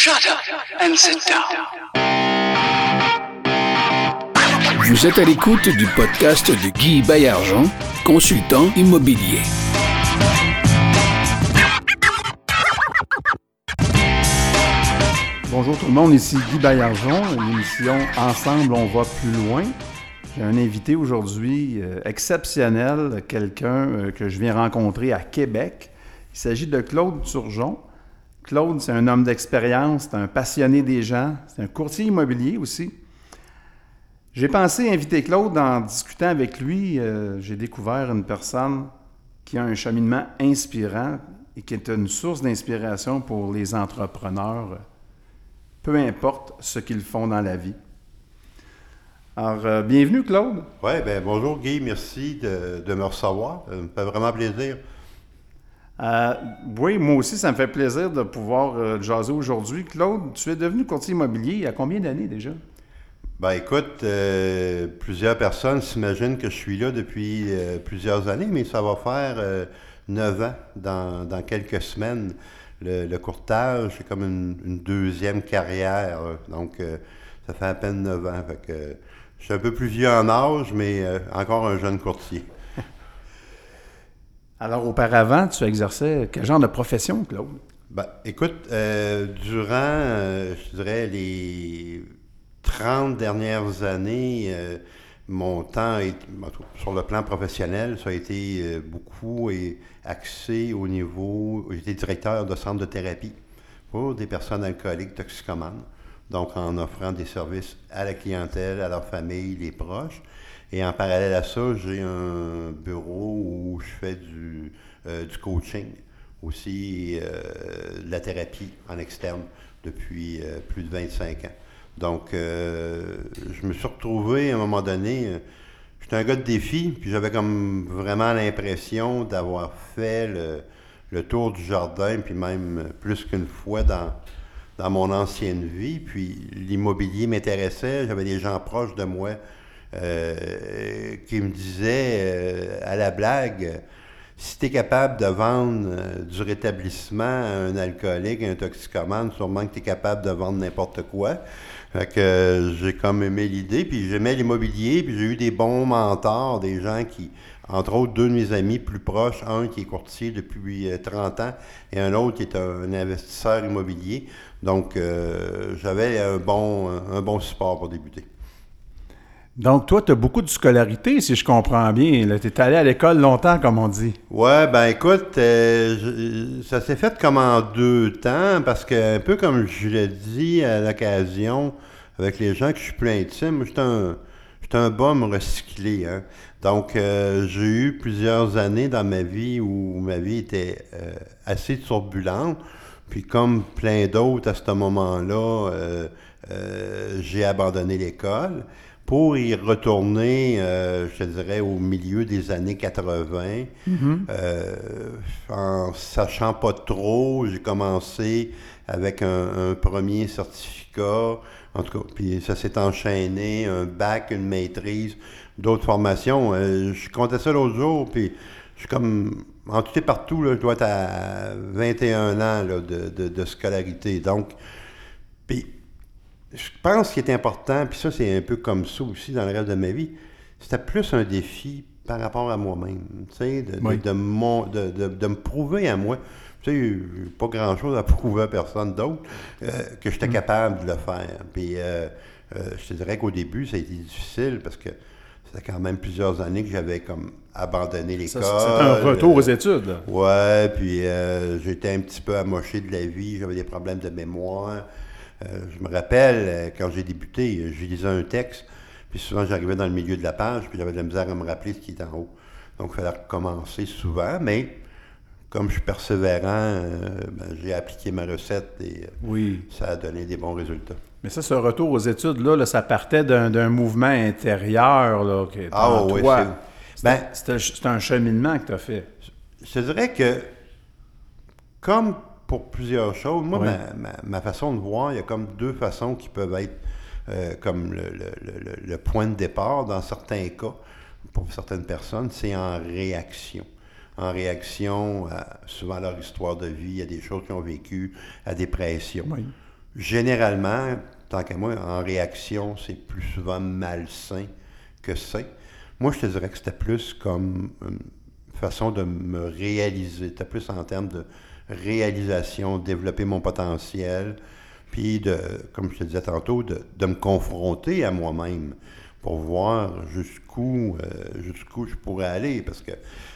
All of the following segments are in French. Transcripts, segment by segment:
Shut up and sit down. Vous êtes à l'écoute du podcast de Guy Baillargeon, consultant immobilier. Bonjour tout le monde, ici Guy Baillargeon, une émission Ensemble, on va plus loin. J'ai un invité aujourd'hui euh, exceptionnel, quelqu'un euh, que je viens rencontrer à Québec. Il s'agit de Claude Turgeon. Claude, c'est un homme d'expérience, c'est un passionné des gens, c'est un courtier immobilier aussi. J'ai pensé inviter Claude en discutant avec lui. euh, J'ai découvert une personne qui a un cheminement inspirant et qui est une source d'inspiration pour les entrepreneurs, peu importe ce qu'ils font dans la vie. Alors, euh, bienvenue Claude. Oui, ben bonjour Guy, merci de me recevoir. Ça me fait vraiment plaisir. Euh, oui, moi aussi, ça me fait plaisir de pouvoir euh, jaser aujourd'hui. Claude, tu es devenu courtier immobilier il y a combien d'années déjà? Ben écoute, euh, plusieurs personnes s'imaginent que je suis là depuis plusieurs années, mais ça va faire neuf ans dans, quelques semaines. Le, courtage, c'est comme une, deuxième carrière. Donc, ça fait à peine neuf ans. Je suis un peu plus vieux en âge, mais encore un jeune courtier. Alors, auparavant, tu exerçais quel genre de profession, Claude? Ben, écoute, euh, durant, euh, je dirais, les 30 dernières années, euh, mon temps, sur le plan professionnel, ça a été beaucoup axé au niveau... J'étais directeur de centre de thérapie pour des personnes alcooliques toxicomanes, donc en offrant des services à la clientèle, à leur famille, les proches. Et en parallèle à ça, j'ai un bureau où je fais du, euh, coaching aussi euh, de la thérapie en externe depuis euh, plus de 25 ans. Donc, je me suis retrouvé à un moment donné, j'étais un gars de défi, puis j'avais comme vraiment l'impression d'avoir fait le, le tour du jardin, puis même plus qu'une fois dans, dans mon ancienne vie. Puis l'immobilier m'intéressait, j'avais des gens proches de moi euh, qui me disaient euh, à la blague, si tu es capable de vendre euh, du rétablissement à un alcoolique, à un toxicomane, sûrement que tu es capable de vendre n'importe quoi. Fait que j'ai comme aimé l'idée, puis j'aimais l'immobilier, puis j'ai eu des bons mentors, des gens qui, entre autres, deux de mes amis plus proches, un qui est courtier depuis euh, 30 ans et un autre qui est un investisseur immobilier. Donc, j'avais un bon, un bon support pour débuter. Donc, toi, tu as beaucoup de scolarité, si je comprends bien. Tu es allé à l'école longtemps, comme on dit. Ouais, ben écoute, euh, ça s'est fait comme en deux temps, parce que un peu comme je l'ai dit à l'occasion avec les gens que je suis plus intime, j'étais un, j'étais un bum recyclé. Hein. Donc, euh, j'ai eu plusieurs années dans ma vie où ma vie était euh, assez turbulente. Puis comme plein d'autres à ce moment-là, j'ai abandonné l'école pour y retourner, euh, je te dirais, au milieu des années 80. Euh, en sachant pas trop, j'ai commencé avec un, un premier certificat. En tout cas, puis ça s'est enchaîné, un bac, une maîtrise, d'autres formations. Euh, je comptais ça l'autre jour, puis je suis comme, en tout et partout, là, je dois être à 21 ans là, de, de- de scolarité. Donc, puis je pense qu'il est important, puis ça, c'est un peu comme ça aussi dans le reste de ma vie, c'était plus un défi par rapport à moi-même, tu sais, de, Oui. de mon- de- de- de me prouver à moi. Tu sais, pas grand-chose à prouver à personne d'autre, euh, que j'étais capable de le faire. Puis euh, euh, je te dirais qu'au début, ça a été difficile parce que c'était quand même plusieurs années que j'avais comme abandonné l'école. C'est un retour aux études. Ouais, puis euh, j'étais un petit peu amoché de la vie, j'avais des problèmes de mémoire. Euh, je me rappelle, euh, quand j'ai débuté, euh, je lisais un texte, puis souvent j'arrivais dans le milieu de la page, puis j'avais de la misère à me rappeler ce qui était en haut. Donc il fallait recommencer souvent, mais comme je suis persévérant, euh, ben, j'ai appliqué ma recette et euh, Oui. ça a donné des bons résultats. Mais ça, ce retour aux études-là, là, ça partait d'un mouvement intérieur là, qui est Ah, c'est- ben- C'était c'était un cheminement que tu as fait. Je dirais que, comme pour plusieurs choses, moi, Oui. ma, ma- ma façon de voir, il y a comme deux façons qui peuvent être euh, comme le, le- le- le point de départ dans certains cas, pour certaines personnes, c'est en réaction. En réaction à souvent leur histoire de vie, à des choses qu'ils ont vécues, à des pressions. Oui. généralement, tant qu'à moi, en réaction, c'est plus souvent malsain que sain. Moi, je te dirais que c'était plus comme une façon de me réaliser. C'était plus en termes de réalisation, développer mon potentiel, puis de, comme je te disais tantôt, de, de me confronter à moi-même pour voir jusqu'où euh, jusqu'où je pourrais aller, parce que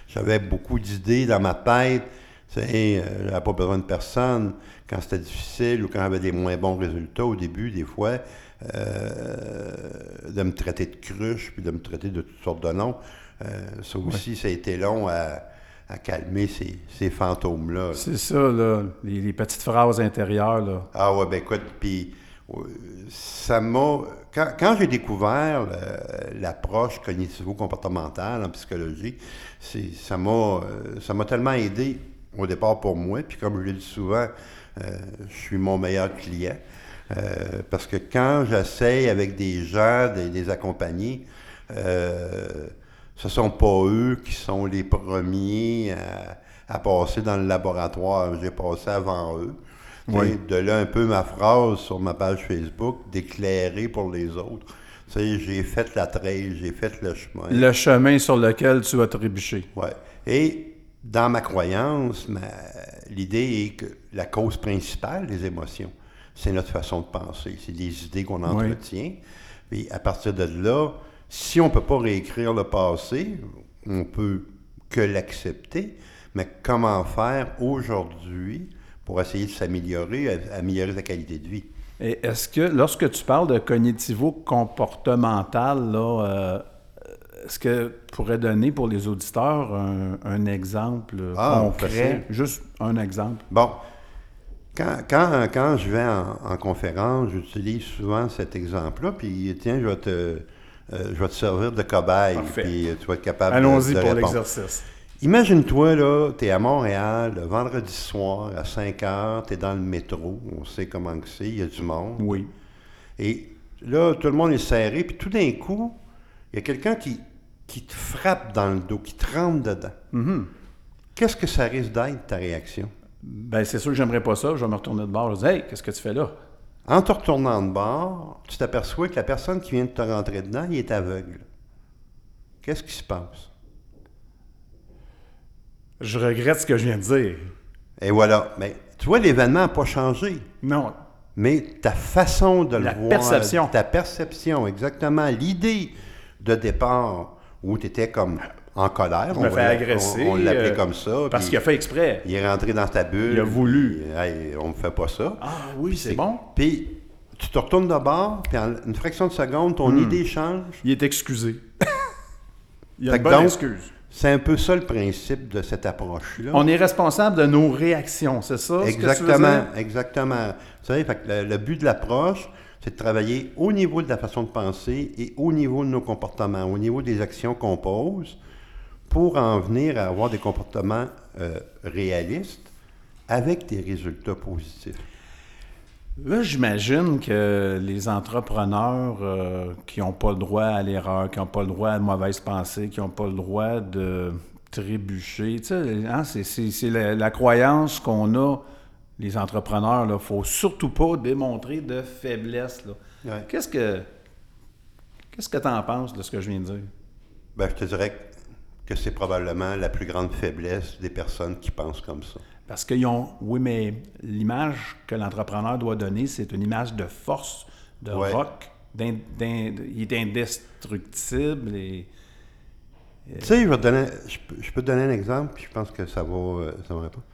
j'avais beaucoup d'idées dans ma tête. Euh, j'avais pas besoin de personne. Quand c'était difficile ou quand j'avais des moins bons résultats au début, des fois, euh, de me traiter de cruche, puis de me traiter de toutes sortes de noms. Euh, ça aussi, ça a été long à, à calmer ces, ces fantômes-là. C'est ça, là, les, les petites phrases intérieures. Là. Ah ouais, ben écoute, puis euh, ça m'a... Quand, quand j'ai découvert l'approche cognitivo-comportementale en psychologie, ça, m'a, euh, ça m'a tellement aidé au départ pour moi, puis comme je le dis souvent, euh, je suis mon meilleur client. Euh, parce que quand j'essaye avec des gens, de les accompagner, euh, ce sont pas eux qui sont les premiers à, à passer dans le laboratoire. J'ai passé avant eux. Oui. De là un peu ma phrase sur ma page Facebook, d'éclairer pour les autres. J'ai fait la trail, j'ai fait le chemin. Le chemin sur lequel tu vas trébucher. Ouais. Et dans ma croyance, ma- l'idée est que la cause principale des émotions, c'est notre façon de penser. C'est des idées qu'on entretient. Et à partir de là, si on ne peut pas réécrire le passé, on peut que l'accepter. Mais comment faire aujourd'hui pour essayer de s'améliorer, améliorer sa qualité de vie? Et est-ce que, lorsque tu parles de cognitivo-comportemental, là, euh, est-ce que tu pourrais donner pour les auditeurs un, un exemple Ah, concret? facile. Juste un exemple. Bon, quand, quand, quand je vais en, en conférence, j'utilise souvent cet exemple-là, puis tiens, je vais te, je vais te servir de cobaye, puis tu vas être capable de, Allons-y de pour répondre. l'exercice. Imagine-toi, là, tu es à Montréal, le vendredi soir, à 5 heures, tu es dans le métro, on sait comment que c'est, il y a du monde. Oui. Et là, tout le monde est serré, puis tout d'un coup, il y a quelqu'un qui, qui te frappe dans le dos, qui te rentre dedans. Mhm. Qu'est-ce que ça risque d'être, ta réaction? Ben, c'est sûr que j'aimerais pas ça. Je vais me retourner de bord. Je vais dire, hey, qu'est-ce que tu fais là? En te retournant de bord, tu t'aperçois que la personne qui vient de te rentrer dedans, il est aveugle. Qu'est-ce qui se passe? Je regrette ce que je viens de dire. Et voilà. Mais tu vois, l'événement n'a pas changé. Non. Mais ta façon de La le voir. perception. Ta perception, exactement. L'idée de départ où tu étais comme en colère. Je me on va l'a- agresser. On, on l'appelait euh, comme ça. Parce qu'il a fait exprès. Il est rentré dans ta bulle. Il a voulu. hey, on ne fait pas ça. Ah oui, c'est bon. Puis tu te retournes de bord, puis en une fraction de seconde, ton Hmm. idée change. Il est excusé. Il a Fait une que bonne donc, excuse. C'est un peu ça le principe de cette approche-là. On est responsable de nos réactions, c'est ça? ce que Exactement, exactement. Vous savez, fait le but de l'approche, c'est de travailler au niveau de la façon de penser et au niveau de nos comportements, au niveau des actions qu'on pose, pour en venir à avoir des comportements euh, réalistes avec des résultats positifs? Là, j'imagine que les entrepreneurs euh, qui n'ont pas le droit à l'erreur, qui n'ont pas le droit à de mauvaises pensées, qui n'ont pas le droit de trébucher, tu sais, hein, c'est, la, la croyance qu'on a, les entrepreneurs, il ne faut surtout pas démontrer de faiblesse. Ouais. Qu'est-ce que qu'est-ce que tu en penses de ce que je viens de dire? Ben, je te dirais que c'est probablement la plus grande faiblesse des personnes qui pensent comme ça. Parce qu'ils ont, oui, mais l'image que l'entrepreneur doit donner, c'est une image de force, de Ouais. rock, il est indestructible et... Tu sais, je, peux, je peux te donner un exemple, puis je pense que ça va, euh, ça va répondre.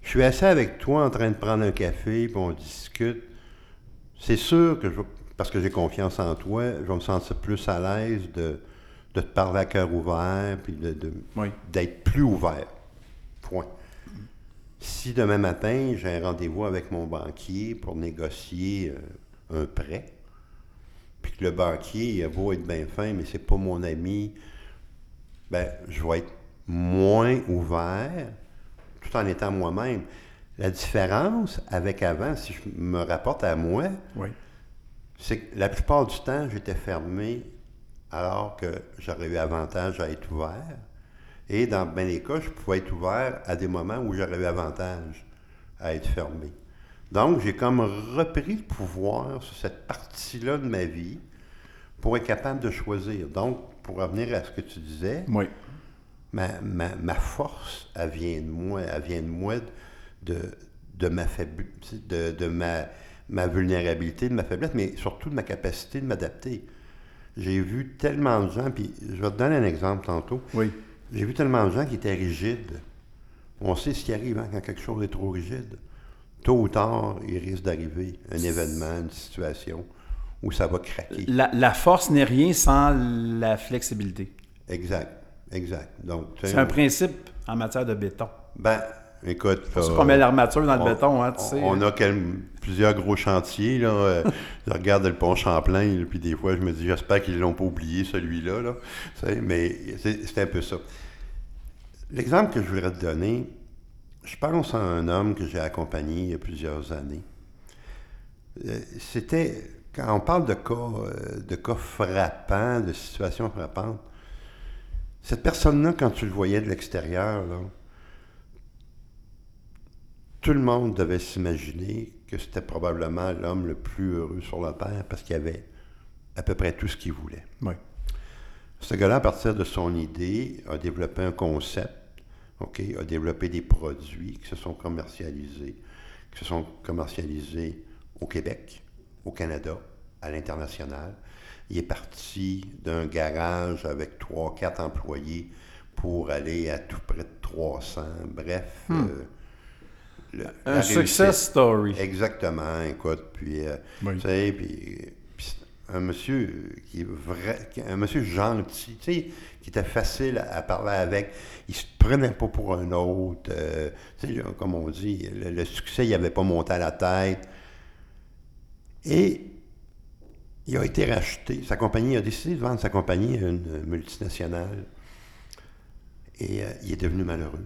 Je suis assis avec toi en train de prendre un café, puis on discute. C'est sûr que, je, parce que j'ai confiance en toi, je vais me sentir plus à l'aise de, de te parler à cœur ouvert, puis de, de- Oui. d'être plus ouvert. Point. Si demain matin, j'ai un rendez-vous avec mon banquier pour négocier euh, un prêt, puis que le banquier, il a beau être bien fin, mais c'est pas mon ami, ben, je vais être moins ouvert tout en étant moi-même. La différence avec avant, si je me rapporte à moi, Oui. c'est que la plupart du temps, j'étais fermé alors que j'aurais eu avantage à être ouvert. Et dans bien les cas, je pouvais être ouvert à des moments où j'aurais eu avantage à être fermé. Donc, j'ai comme repris le pouvoir sur cette partie-là de ma vie pour être capable de choisir. Donc, pour revenir à ce que tu disais, Oui. ma, ma, ma force, elle vient de moi, elle vient de moi de, de ma faiblesse, de, de ma, ma vulnérabilité, de ma faiblesse, mais surtout de ma capacité de m'adapter. J'ai vu tellement de gens, puis je vais te donner un exemple tantôt. Oui. J'ai vu tellement de gens qui étaient rigides. On sait ce qui arrive hein, quand quelque chose est trop rigide. Tôt ou tard, il risque d'arriver un événement, une situation où ça va craquer. La, la force n'est rien sans la flexibilité. Exact, exact. Donc, C'est un principe en matière de béton. Ben, écoute. C'est pour ça là, qu'on met l'armature dans le on- béton, hein, tu sais. On a quel- plusieurs gros chantiers. Là. Euh, je regarde le pont Champlain, là, puis des fois, je me dis, j'espère qu'ils ne l'ont pas oublié, celui-là. Là. Sais, mais c'est c'est un peu ça. L'exemple que je voudrais te donner, je pense à un homme que j'ai accompagné il y a plusieurs années. Euh, C'était, quand on parle de cas, euh, de cas frappants, de situations frappantes, cette personne-là, quand tu le voyais de l'extérieur, là, tout le monde devait s'imaginer que c'était probablement l'homme le plus heureux sur la Terre parce qu'il avait à peu près tout ce qu'il voulait. Oui. Ce gars-là, à partir de son idée, a développé un concept, a développé des produits qui se sont commercialisés, qui se sont commercialisés au Québec, au Canada, à l'international. Il est parti d'un garage avec trois, quatre employés pour aller à tout près de 300. Bref, euh, le-. Un réussite- success story. Exactement, écoute, puis, euh, Oui. tu sais, puis, un monsieur qui est vrai, un monsieur gentil, tu sais, qui était facile à, à parler avec, il se prenait pas pour un autre, euh, tu sais, comme on dit, le, le succès, il avait pas monté à la tête, et il a été racheté, sa compagnie, il a décidé de vendre sa compagnie à une multinationale, et euh, il est devenu malheureux.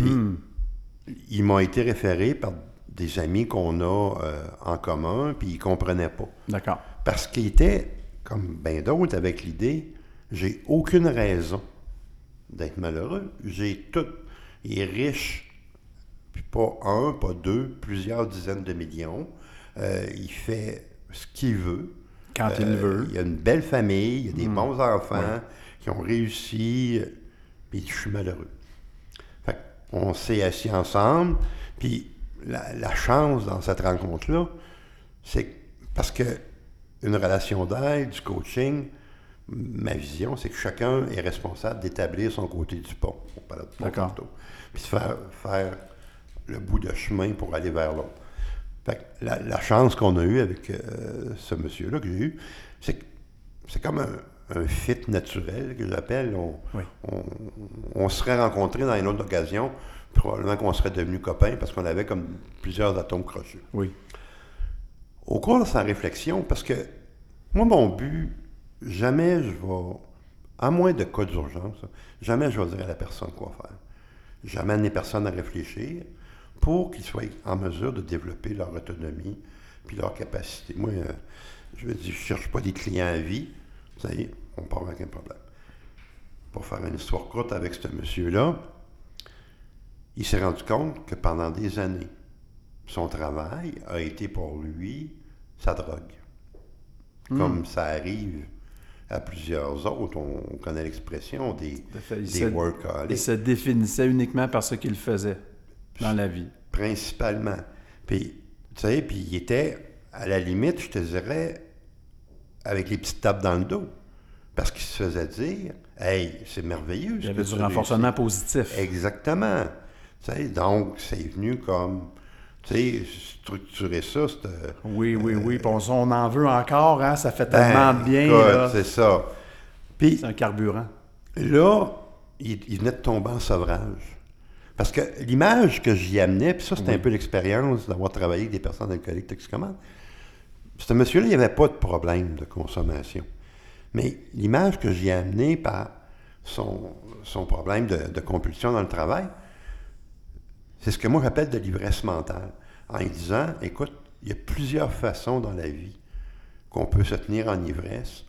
Puis, Hmm. il m'a été référé par des amis qu'on a euh, en commun, puis ils ne comprenaient pas. D'accord. Parce qu'il était, comme bien d'autres, avec l'idée, j'ai aucune raison d'être malheureux. J'ai tout. Il est riche, puis pas un, pas deux, plusieurs dizaines de millions. Euh, il fait ce qu'il veut. Quand il Euh, veut. Il a une belle famille, il a des Hmm. bons enfants qui ont réussi, puis je suis malheureux. On s'est assis ensemble, puis la, la chance dans cette rencontre-là, c'est parce que une relation d'aide, du coaching, ma vision, c'est que chacun est responsable d'établir son côté du pont. On parlait de pont tantôt. Puis de faire, faire le bout de chemin pour aller vers l'autre. Fait que la, la chance qu'on a eue avec euh, ce monsieur-là que j'ai eu, c'est que c'est comme un, un fit naturel que j'appelle. On, Oui. on, on serait rencontrés dans une autre occasion, probablement qu'on serait devenus copains parce qu'on avait comme plusieurs atomes crochus. Oui. Au cours de sa réflexion, parce que moi, mon but, jamais je vais, à moins de cas d'urgence, jamais je vais dire à la personne quoi faire. J'amène les personnes à réfléchir pour qu'ils soient en mesure de développer leur autonomie puis leur capacité. Moi, euh, je veux dire, je ne cherche pas des clients à vie. Vous savez, on part avec un problème. Pour faire une histoire courte avec ce monsieur-là, il s'est rendu compte que pendant des années, son travail a été pour lui sa drogue. Comme ça arrive à plusieurs autres, on, on connaît l'expression des, fait. Des se- workaholics. Il se définissait uniquement par ce qu'il faisait dans la vie. principalement. Puis, tu sais, puis il était, à la limite, je te dirais, avec les petites tapes dans le dos. Parce qu'il se faisait dire, hey, c'est merveilleux. Il y avait du renforcement réussis. positif. Exactement. Tu sais, donc, c'est venu comme, tu sais, structurer ça, c'était... Oui, oui, oui. Puis on, on en veut encore, hein? Ça fait Ben, tellement bien. C'est ça. Puis, C'est un carburant. Là, il, il venait de tomber en sevrage. Parce que l'image que j'y amenais, puis ça, c'était un peu l'expérience d'avoir travaillé avec des personnes alcooliques toxicomanes. Ce monsieur-là, il n'y avait pas de problème de consommation. Mais l'image que j'y ai amenée par son, son problème de, de compulsion dans le travail, c'est ce que moi j'appelle de l'ivresse mentale. En lui disant, écoute, il y a plusieurs façons dans la vie qu'on peut se tenir en ivresse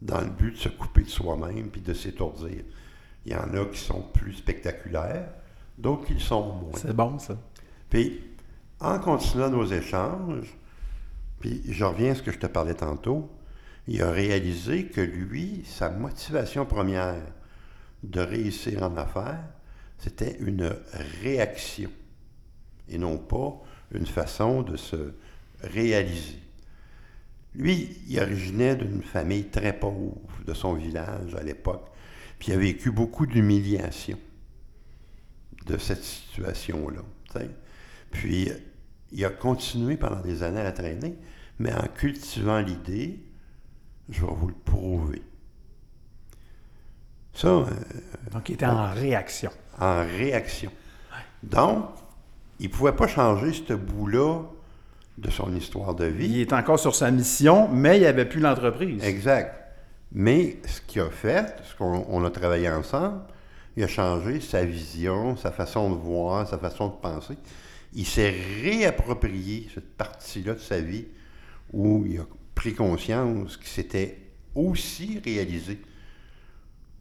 dans le but de se couper de soi-même puis de s'étourdir. Il y en a qui sont plus spectaculaires, d'autres qui le sont moins. C'est bon, ça. Puis, en continuant nos échanges, puis je reviens à ce que je te parlais tantôt, il a réalisé que lui, sa motivation première de réussir en affaires, c'était une réaction et non pas une façon de se réaliser. Lui, il originait d'une famille très pauvre de son village à l'époque, puis il a vécu beaucoup d'humiliation de cette situation-là. Puis il a continué pendant des années à traîner, mais en cultivant l'idée, je vais vous le prouver. Ça. Euh, Donc, il était en réaction. En réaction. Donc, il ne pouvait pas changer ce bout-là de son histoire de vie. Il est encore sur sa mission, mais il avait plus l'entreprise. Exact. Mais ce qu'il a fait, ce qu'on a travaillé ensemble, il a changé sa vision, sa façon de voir, sa façon de penser. Il s'est réapproprié cette partie-là de sa vie où il a pris conscience qu'il s'était aussi réalisé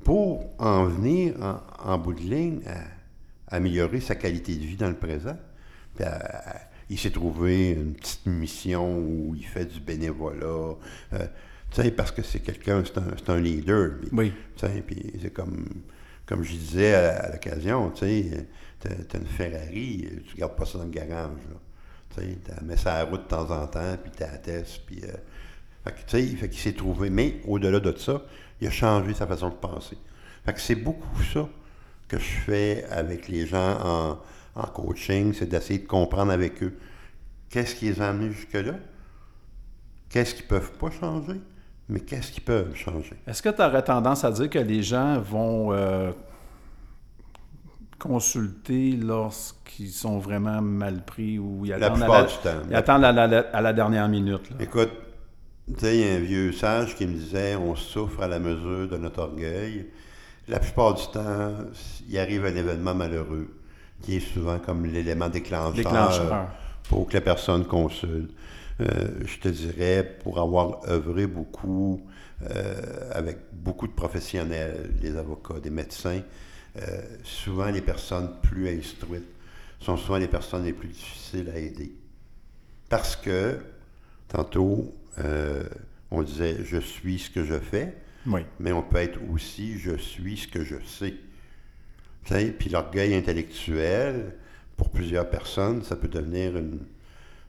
pour en venir en, bout de ligne à, améliorer sa qualité de vie dans le présent. il s'est trouvé une petite mission où il fait du bénévolat. Euh, tu sais, parce que c'est quelqu'un, c'est un, leader. oui. Tu sais, puis c'est comme, comme je disais à, l'occasion, tu sais, t'as une Ferrari, tu gardes pas ça dans le garage, Tu sais, mets ça à la route de temps en temps, puis tu attestes, puis... Euh, fait que, tu sais, fait qu'il s'est trouvé. Mais au-delà de ça, il a changé sa façon de penser. Fait que c'est beaucoup ça que je fais avec les gens en, en coaching, c'est d'essayer de comprendre avec eux qu'est-ce qui les a amenés jusque-là, qu'est-ce qu'ils ne peuvent pas changer, mais qu'est-ce qu'ils peuvent changer. Est-ce que tu aurais tendance à dire que les gens vont euh, consulter lorsqu'ils sont vraiment mal pris ou ils attendent, à, la, attendent à, la, dernière minute? Écoute, tu sais, il y a un vieux sage qui me disait on souffre à la mesure de notre orgueil. La plupart du temps, il arrive un événement malheureux qui est souvent comme l'élément déclencheur, pour que la personne consulte. Euh, je te dirais, pour avoir œuvré beaucoup euh, avec beaucoup de professionnels, des avocats, des médecins, euh, souvent les personnes plus instruites sont souvent les personnes les plus difficiles à aider. Parce que, tantôt, on disait je suis ce que je fais, mais on peut être aussi je suis ce que je sais. Puis l'orgueil intellectuel, pour plusieurs personnes, ça peut devenir une,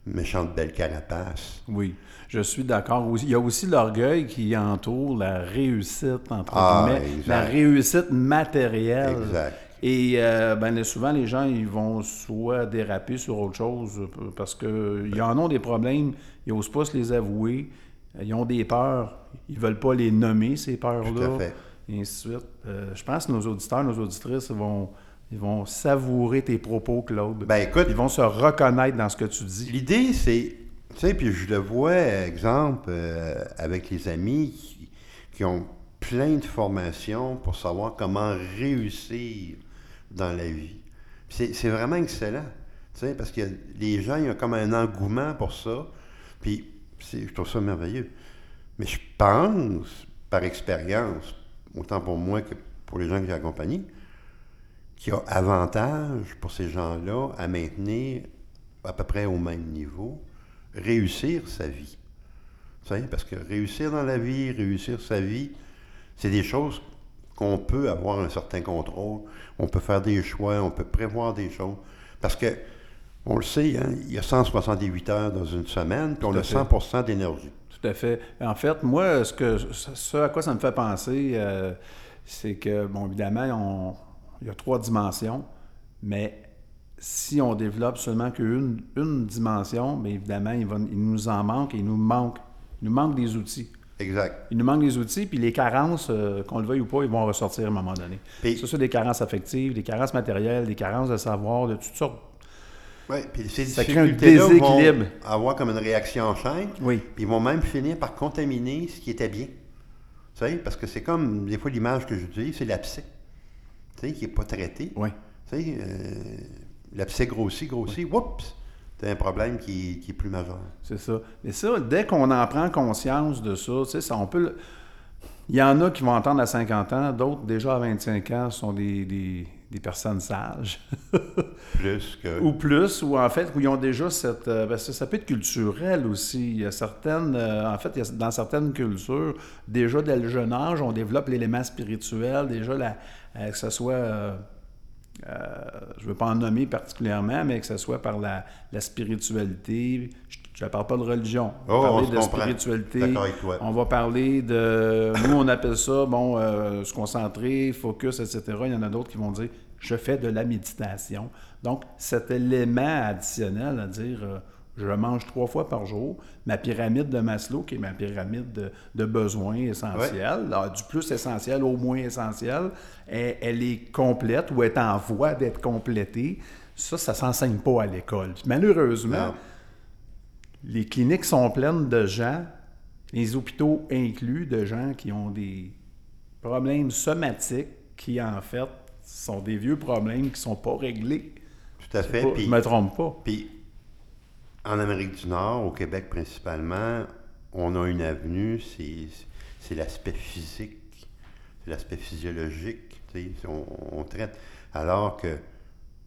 méchante belle carapace. Oui, je suis d'accord. Il y a aussi l'orgueil qui entoure la réussite, entre ah, guillemets, la réussite matérielle. Exact. Et euh, ben, souvent, les gens, ils vont soit déraper sur autre chose parce qu'ils en ont des problèmes, ils n'osent pas se les avouer, ils ont des peurs, ils ne veulent pas les nommer, ces peurs-là. Tout à fait. Et ainsi de suite. Euh, je pense que nos auditeurs, nos auditrices vont ils vont savourer tes propos, Claude. Ben écoute. Ils vont se reconnaître dans ce que tu dis. L'idée, c'est. Tu sais, puis je le vois, exemple, euh, avec les amis qui, ont plein de formations pour savoir comment réussir dans la vie. C'est vraiment excellent. Parce que les gens, ils ont comme un engouement pour ça. Puis, je trouve ça merveilleux. Mais je pense, par expérience, autant pour moi que pour les gens que j'ai accompagnés, qu'il y a avantage pour ces gens-là à maintenir à peu près au même niveau, réussir sa vie. parce que réussir dans la vie, réussir sa vie, c'est des choses qu'on peut avoir un certain contrôle, on peut faire des choix, on peut prévoir des choses. Parce que, on le sait, hein, il y a 168 heures dans une semaine, puis on a 100% d'énergie. Tout à fait. En fait, moi, ce, que, ce à quoi ça me fait penser, euh, c'est que, bon, évidemment, on, il y a trois dimensions, mais si on développe seulement qu'une une dimension, bien évidemment, il, nous en manque et il nous manque, il nous manque des outils. Exact. Il nous manque des outils, puis les carences, euh, qu'on le veuille ou pas, ils vont ressortir à un moment donné. Ça, c'est des carences affectives, des carences matérielles, des carences de savoir, de toutes sortes. Oui, puis ces ça crée un déséquilibre. Vont avoir comme une réaction en chaîne. Oui. Puis ils vont même finir par contaminer ce qui était bien. Tu sais, parce que c'est comme, des fois, l'image que dis, c'est l'abcès qui n'est pas traité. Oui. Tu sais, euh, l'abcès grossit, grossit, oups, tu un problème qui, est plus majeur. C'est ça. Mais ça, dès qu'on en prend conscience de ça, tu sais, ça, on peut... Il y en a qui vont entendre à 50 ans, d'autres déjà à 25 ans sont des, des- des personnes sages. Plus que. ou plus, ou en fait, où ils ont déjà cette... euh, ça peut être culturel aussi. Il y a certaines... euh, en fait, il y a- dans certaines cultures, déjà dès le jeune âge, on développe l'élément spirituel, déjà la, euh, que ce soit... euh, je ne veux pas en nommer particulièrement, mais que ce soit par la, la spiritualité. Je ne parle pas de religion. On va Oh, parler de spiritualité. D'accord avec toi. On va parler de. Nous, on appelle ça, bon, euh, se concentrer, focus, etc. Il y en a d'autres qui vont dire je fais de la méditation. Donc, cet élément additionnel à dire euh, je mange trois fois par jour, ma pyramide de Maslow, qui est ma pyramide de, de besoins essentiels, du plus essentiel au moins essentiel, elle, elle est complète ou est en voie d'être complétée. Ça, ça ne s'enseigne pas à l'école. Malheureusement, Non. les cliniques sont pleines de gens, les hôpitaux inclus, de gens qui ont des problèmes somatiques qui, en fait, sont des vieux problèmes qui ne sont pas réglés. Tout à fait. Pas- je ne me trompe pas. puis, en Amérique du Nord, au Québec principalement, on a une avenue, c'est, l'aspect physique, c'est l'aspect physiologique. On, on traite. Alors que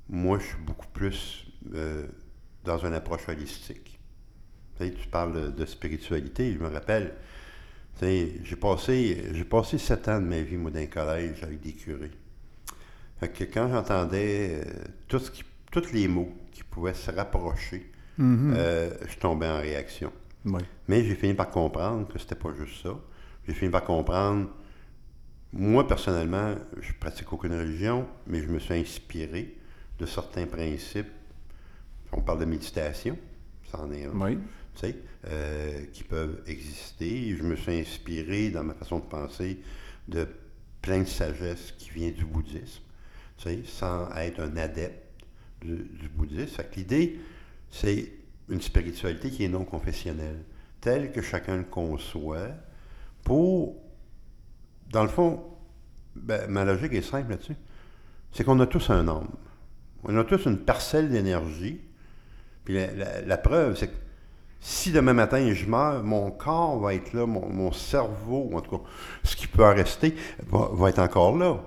moi, je suis beaucoup plus euh, dans une approche holistique. Tu parles de, spiritualité, je me rappelle. J'ai passé, j'ai passé sept ans de ma vie, dans un collège avec des curés. Que quand j'entendais euh, tous les mots qui pouvaient se rapprocher, euh, je tombais en réaction. Oui. Mais j'ai fini par comprendre que c'était pas juste ça. J'ai fini par comprendre. Moi, personnellement, je pratique aucune religion, mais je me suis inspiré de certains principes. On parle de méditation, ça en est un Oui. tu sais, euh, qui peuvent exister. Je me suis inspiré dans ma façon de penser de plein de sagesse qui vient du bouddhisme, tu sais, sans être un adepte du, du bouddhisme. Fait que l'idée, c'est une spiritualité qui est non confessionnelle, telle que chacun le conçoit, pour, dans le fond, ben, ma logique est simple là-dessus, c'est qu'on a tous un âme. On a tous une parcelle d'énergie. Puis la, la- la preuve, c'est que si demain matin je meurs, mon corps va être là, mon, mon cerveau, en tout cas, ce qui peut en rester, va, va être encore là.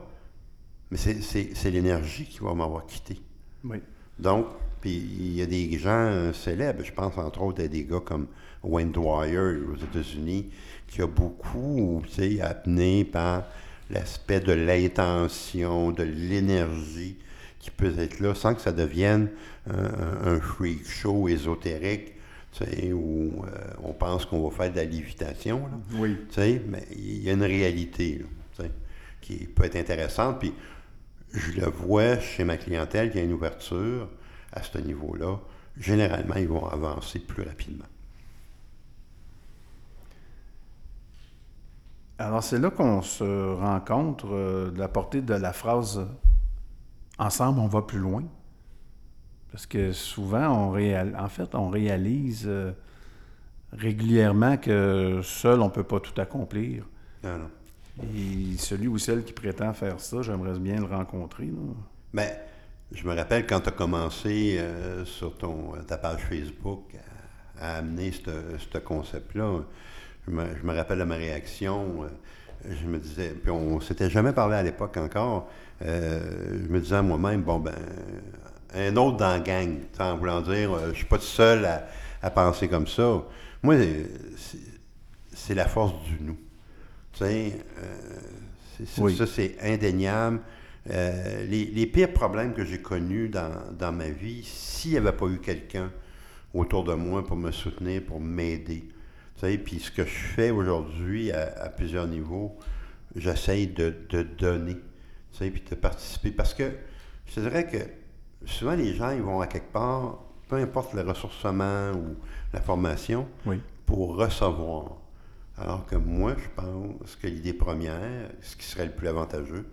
Mais c'est l'énergie qui va m'avoir quitté. Oui. Donc, puis il y a des gens euh, célèbres, je pense entre autres à des gars comme Wayne Dwyer aux États-Unis, qui a beaucoup, tu sais, amené par l'aspect de l'intention, de l'énergie qui peut être là, sans que ça devienne un, un- freak show ésotérique, tu sais, où euh, on pense qu'on va faire de la lévitation. là. Oui. Tu sais, mais il y a une réalité là, tu sais, qui peut être intéressante. Puis je le vois chez ma clientèle, qu'il y a une ouverture à ce niveau-là. Généralement, ils vont avancer plus rapidement. Alors, c'est là qu'on se rencontre euh, de la portée de la phrase Ensemble, on va plus loin. Parce que souvent, on réal... en fait, on réalise euh, régulièrement que seul, on ne peut pas tout accomplir. Non, non. Et celui ou celle qui prétend faire ça, j'aimerais bien le rencontrer. là. Mais je me rappelle quand tu as commencé euh, sur ton, ta page Facebook à, à amener ce ce concept-là, je me, je me rappelle de ma réaction. euh, je me disais, puis on s'était jamais parlé à l'époque encore. euh, je me disais à moi-même, bon, ben, un autre dans la gang, en voulant dire, euh, je suis pas tout seul à, à penser comme ça. Moi, euh, c'est- la force du nous. Tu sais, euh, Oui. ça, c'est indéniable. Euh, les, les pires problèmes que j'ai connus dans, dans ma vie, s'il n'y avait pas eu quelqu'un autour de moi pour me soutenir, pour m'aider, tu sais, puis ce que je fais aujourd'hui à, à plusieurs niveaux, j'essaye de, de donner, tu sais, puis de participer. Parce que je te dirais que souvent les gens, ils vont à quelque part, peu importe le ressourcement ou la formation, Oui. pour recevoir. Alors que moi, je pense que l'idée première, ce qui serait le plus avantageux,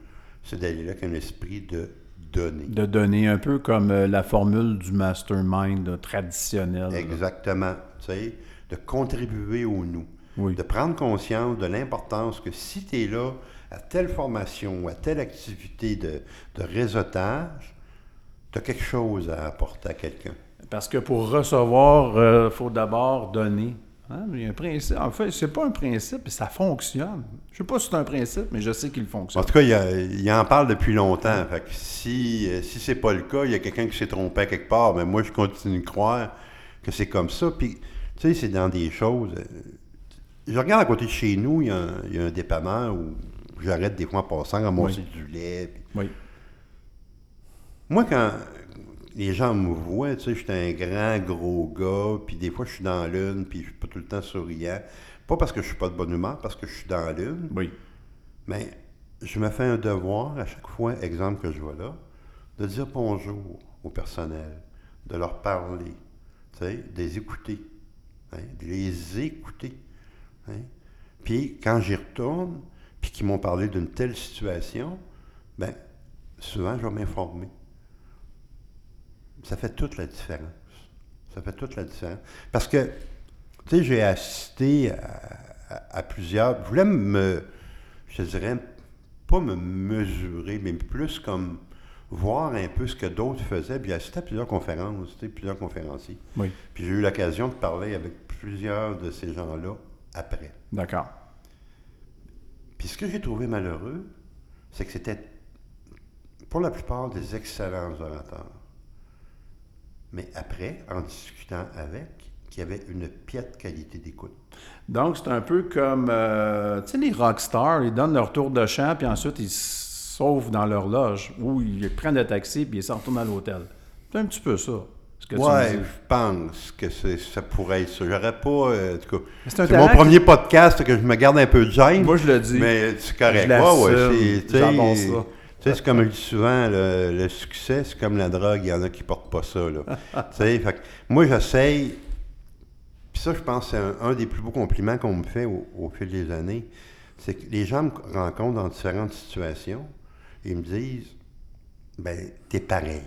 c'est d'aller là avec un esprit de donner. De donner un peu comme euh, la formule du mastermind traditionnel. Exactement. Tu sais, de contribuer au nous. Oui. De prendre conscience de l'importance que si tu es là à telle formation ou à telle activité de, de réseautage, tu as quelque chose à apporter à quelqu'un. Parce que pour recevoir, il faut d'abord donner. Hein, mais il y a un principe. En fait, c'est pas un principe, ça fonctionne. Je sais pas si c'est un principe, mais je sais qu'il En fonctionne. tout cas, il, a- il en parle depuis longtemps. Fait que si, euh, si c'est pas le cas, il y a quelqu'un qui s'est trompé à quelque part, mais moi, je continue de croire que c'est comme ça. Puis, tu sais, c'est dans des choses. euh, je regarde à côté de chez nous, il y a un, il y a un dépanneur où j'arrête des fois en passant à monter Oui. du lait. puis- Oui. Moi, quand les gens me voient, tu sais, je suis un grand, gros gars, puis des fois, je suis dans l'une, puis je suis pas tout le temps souriant. Pas parce que je suis pas de bonne humeur, parce que je suis dans l'une. Oui. Mais je me fais un devoir à chaque fois, exemple que je vois là, de dire bonjour au personnel, de leur parler, tu sais, de les écouter, hein, de les écouter. hein. Puis quand j'y retourne, puis qu'ils m'ont parlé d'une telle situation, ben souvent je vais m'informer. Ça fait toute la différence. Ça fait toute la différence. Parce que, tu sais, j'ai assisté à, à- à plusieurs. Je voulais me, je te dirais, pas me mesurer, mais plus comme voir un peu ce que d'autres faisaient. Puis j'ai assisté à plusieurs conférences, tu sais, plusieurs conférenciers. Oui. Puis j'ai eu l'occasion de parler avec plusieurs de ces gens-là après. D'accord. Puis ce que j'ai trouvé malheureux, c'est que c'était pour la plupart des excellents orateurs. Mais après, en discutant avec, qu'il y avait une piètre qualité d'écoute. Donc, c'est un peu comme, euh, tu sais, les rockstars, ils donnent leur tour de chant, puis ensuite, ils sauvent dans leur loge, ou ils prennent le taxi, puis ils s'en retournent à l'hôtel. C'est un petit peu ça, dis. je pense que ça pourrait être ça. J'aurais pas. euh, en tout cas, Mais c'est mon premier podcast que je me garde un peu de gêne. Moi, je le dis. Mais c'est correct. Ouais, ouais, c'est- ça. Tu sais, c'est comme je dis souvent, le, le succès, c'est comme la drogue, il y en a qui portent pas ça. Là. tu sais, fait que moi, j'essaye. Puis ça, je pense que c'est un, un des plus beaux compliments qu'on me fait au, au fil des années. C'est que les gens me rencontrent dans différentes situations et ils me disent Ben, t'es pareil.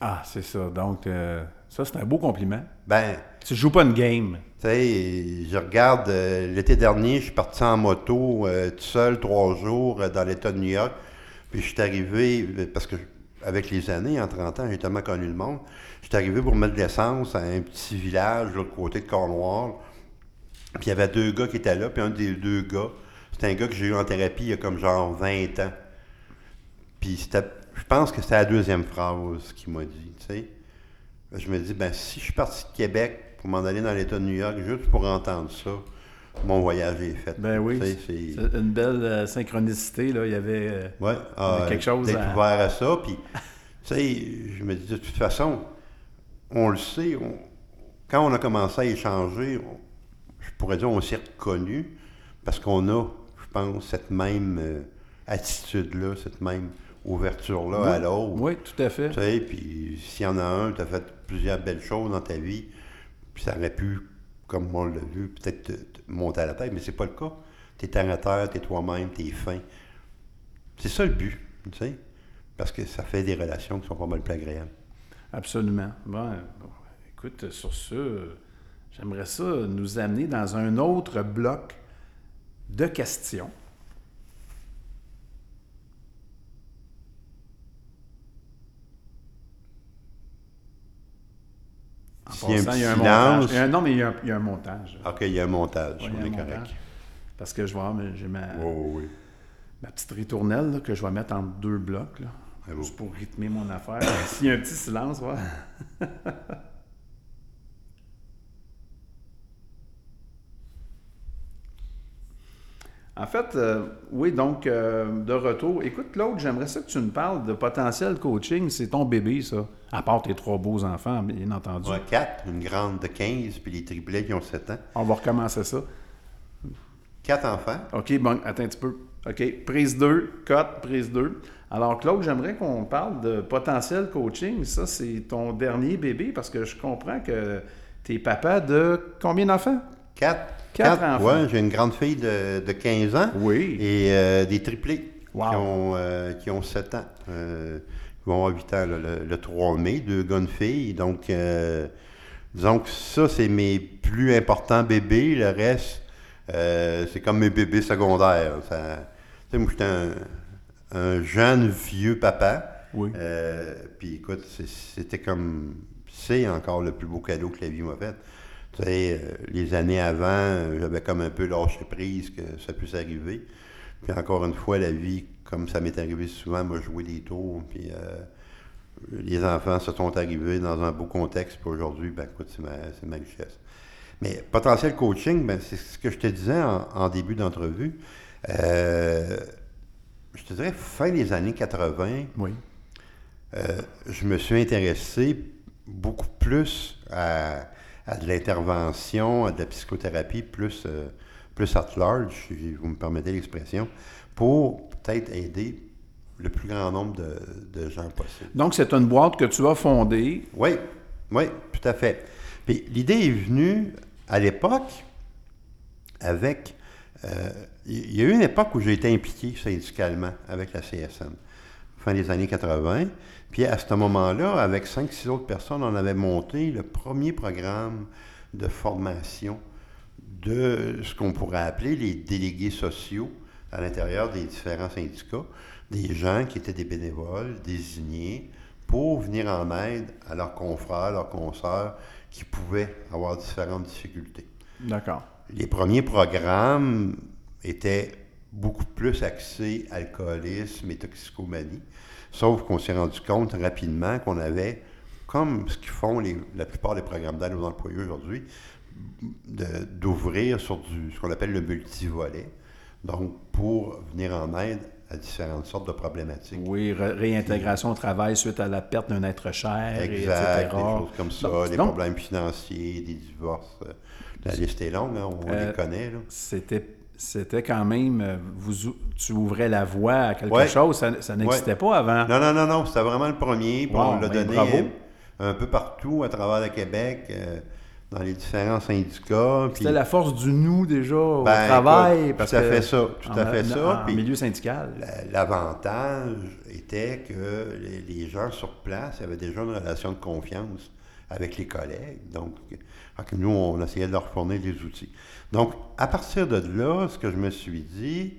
Ah, c'est ça. Donc, euh, ça, c'est un beau compliment. Ben, Tu joues pas une game. Tu sais, je regarde, euh, l'été dernier, je suis parti en moto euh, tout seul trois jours dans l'État de New York. Puis je suis arrivé, euh, parce que avec les années, en 30 ans, j'ai tellement connu le monde, je suis arrivé pour mettre de l'essence à un petit village de l'autre côté de Cornwall. Puis il y avait deux gars qui étaient là, puis un des deux gars, c'était un gars que j'ai eu en thérapie il y a comme genre 20 ans. Puis c'était, je pense que c'était la deuxième phrase qu'il m'a dit, tu sais. Je me dis, ben si je suis parti de Québec pour m'en aller dans l'État de New York juste pour entendre ça, mon voyage est fait. Ben oui. C'est une belle euh, synchronicité, là. Il y avait... euh, Ouais, ah, quelque chose d'être à- ouvert à ça. Puis, tu sais, je me dis, de toute façon, on le sait, on- quand on a commencé à échanger, on- je pourrais dire on s'est reconnus parce qu'on a, je pense, cette même euh, attitude-là, cette même ouverture-là à l'autre. Oui, tout à fait. Tu sais, puis s'il y en a un, tu as fait plusieurs belles choses dans ta vie, puis ça aurait pu, comme on l'a vu, peut-être te, te monter à la tête, mais c'est pas le cas. Tu es à terre, tu es toi-même, tu es fin. C'est ça le but, tu sais, parce que ça fait des relations qui sont pas mal plus agréables. Absolument. Bon, euh, écoute, sur ce, j'aimerais ça nous amener dans un autre bloc de questions. Y a un il y a un montage. un- non, mais il y a un, il y a un montage. OK, il y a un montage, Ouais, on est montage. correct. Parce que je vais avoir- j'ai ma, oui, petite ritournelle là, que je vais mettre entre deux blocs, là, juste pour rythmer mon affaire. S'il y a un petit silence, ouais. En fait, euh, oui, donc, euh, de retour. Écoute, Claude, j'aimerais ça que tu me parles de potentiel coaching. C'est ton bébé, ça. À part tes trois beaux enfants, bien entendu. Ouais, quatre, une grande de 15, puis les triplets qui ont 7 ans. On va recommencer ça. Quatre enfants. OK, bon, attends un petit peu. OK, prise 2, cote, prise 2. Alors, Claude, j'aimerais qu'on parle de potentiel coaching. Ça, c'est ton dernier bébé parce que je comprends que tu es papa de combien d'enfants? Quatre. Quatre enfants. Ouais, j'ai une grande fille de, de 15 ans. Oui. Et euh, des triplés Wow. qui, ont, euh, qui ont 7 ans. Euh, ils vont avoir 8 ans là, le, le 3 mai, deux gars, une fille. Donc, euh, disons que ça, c'est mes plus importants bébés. Le reste, c'est comme mes bébés secondaires. Ça, tu sais, moi, j'étais un, un jeune, vieux papa. Oui. Puis écoute, c'était comme. C'est encore le plus beau cadeau que la vie m'a fait. Tu sais, euh, les années avant, euh, j'avais comme un peu lâché prise que ça puisse arriver. Puis encore une fois, la vie, comme ça m'est arrivé souvent, m'a joué des tours. Puis euh, les enfants se sont arrivés dans un beau contexte. Puis aujourd'hui, ben écoute, c'est ma, richesse. Mais potentiel coaching, ben, c'est ce que je te disais en, en début d'entrevue. Euh, je te dirais, fin des années 80, Oui. euh, je me suis intéressé beaucoup plus à, à de l'intervention, à de la psychothérapie, plus, euh, plus at large, si vous me permettez l'expression, pour peut-être aider le plus grand nombre de, de gens possible. Donc, c'est une boîte que tu as fondée. Oui, oui, tout à fait. Puis l'idée est venue à l'époque avec. euh, Il y a eu une époque où j'ai été impliqué syndicalement avec la CSN, fin des années 80. Puis à ce moment-là, avec 5-6 autres personnes, on avait monté le premier programme de formation de ce qu'on pourrait appeler les délégués sociaux à l'intérieur des différents syndicats, des gens qui étaient des bénévoles désignés pour venir en aide à leurs confrères, leurs consoeurs qui pouvaient avoir différentes difficultés. D'accord. Les premiers programmes étaient beaucoup plus axés alcoolisme et toxicomanie, sauf qu'on s'est rendu compte rapidement qu'on avait, comme ce qu'ils font les- la plupart des programmes d'aide aux employés aujourd'hui, d'ouvrir sur du, ce qu'on appelle le multivolet, donc pour venir en aide à différentes sortes de problématiques. Oui, ré- réintégration au travail suite à la perte d'un être cher, et Exact, etc. des choses comme ça, Donc, des donc, problèmes financiers, des divorces. euh, La liste est longue, hein, on Euh, les connaît. C'était, c'était quand même, euh, vous, ou- tu ouvrais la voie à quelque Ouais. chose, ça, ça n'existait pas avant. Non, non, non, non, c'était vraiment le premier. puis Wow, on l'a ben, donné bravo. euh, un peu partout à travers le Québec, euh, dans les différents syndicats. C'était la force du nous déjà au Ben, travail. écoute, parce tout à fait ça, tout en- à fait ça, En puis- milieu syndical. La- L'avantage était que les, les gens sur place avaient déjà une relation de confiance avec les collègues. Donc, alors que nous, on essayait de leur fournir des outils. Donc, à partir de là, ce que je me suis dit,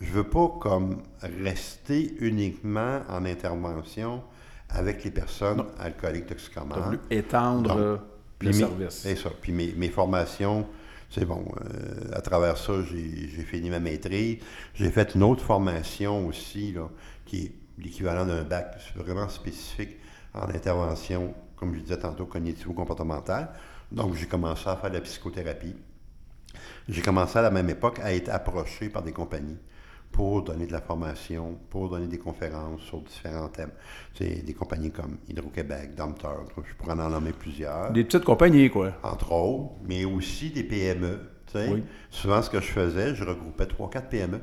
je veux pas comme rester uniquement en intervention avec les personnes alcooliques toxicomanes. étendre Donc, le mes- service. C'est ça. Puis mes, mes formations, c'est bon. euh, à travers ça, j'ai fini ma maîtrise. J'ai fait une autre formation aussi, là, qui est l'équivalent d'un bac vraiment spécifique en intervention, comme je disais tantôt, cognitivo-comportementale. Donc, j'ai commencé à faire de la psychothérapie. J'ai commencé à la même époque à être approché par des compagnies pour donner de la formation, pour donner des conférences sur différents thèmes. C'est des compagnies comme Hydro-Québec, Dompteur, je pourrais en nommer plusieurs Des petites compagnies, quoi. entre autres, mais aussi des PME. Oui. Souvent, ce que je faisais, je regroupais 3-4 PME.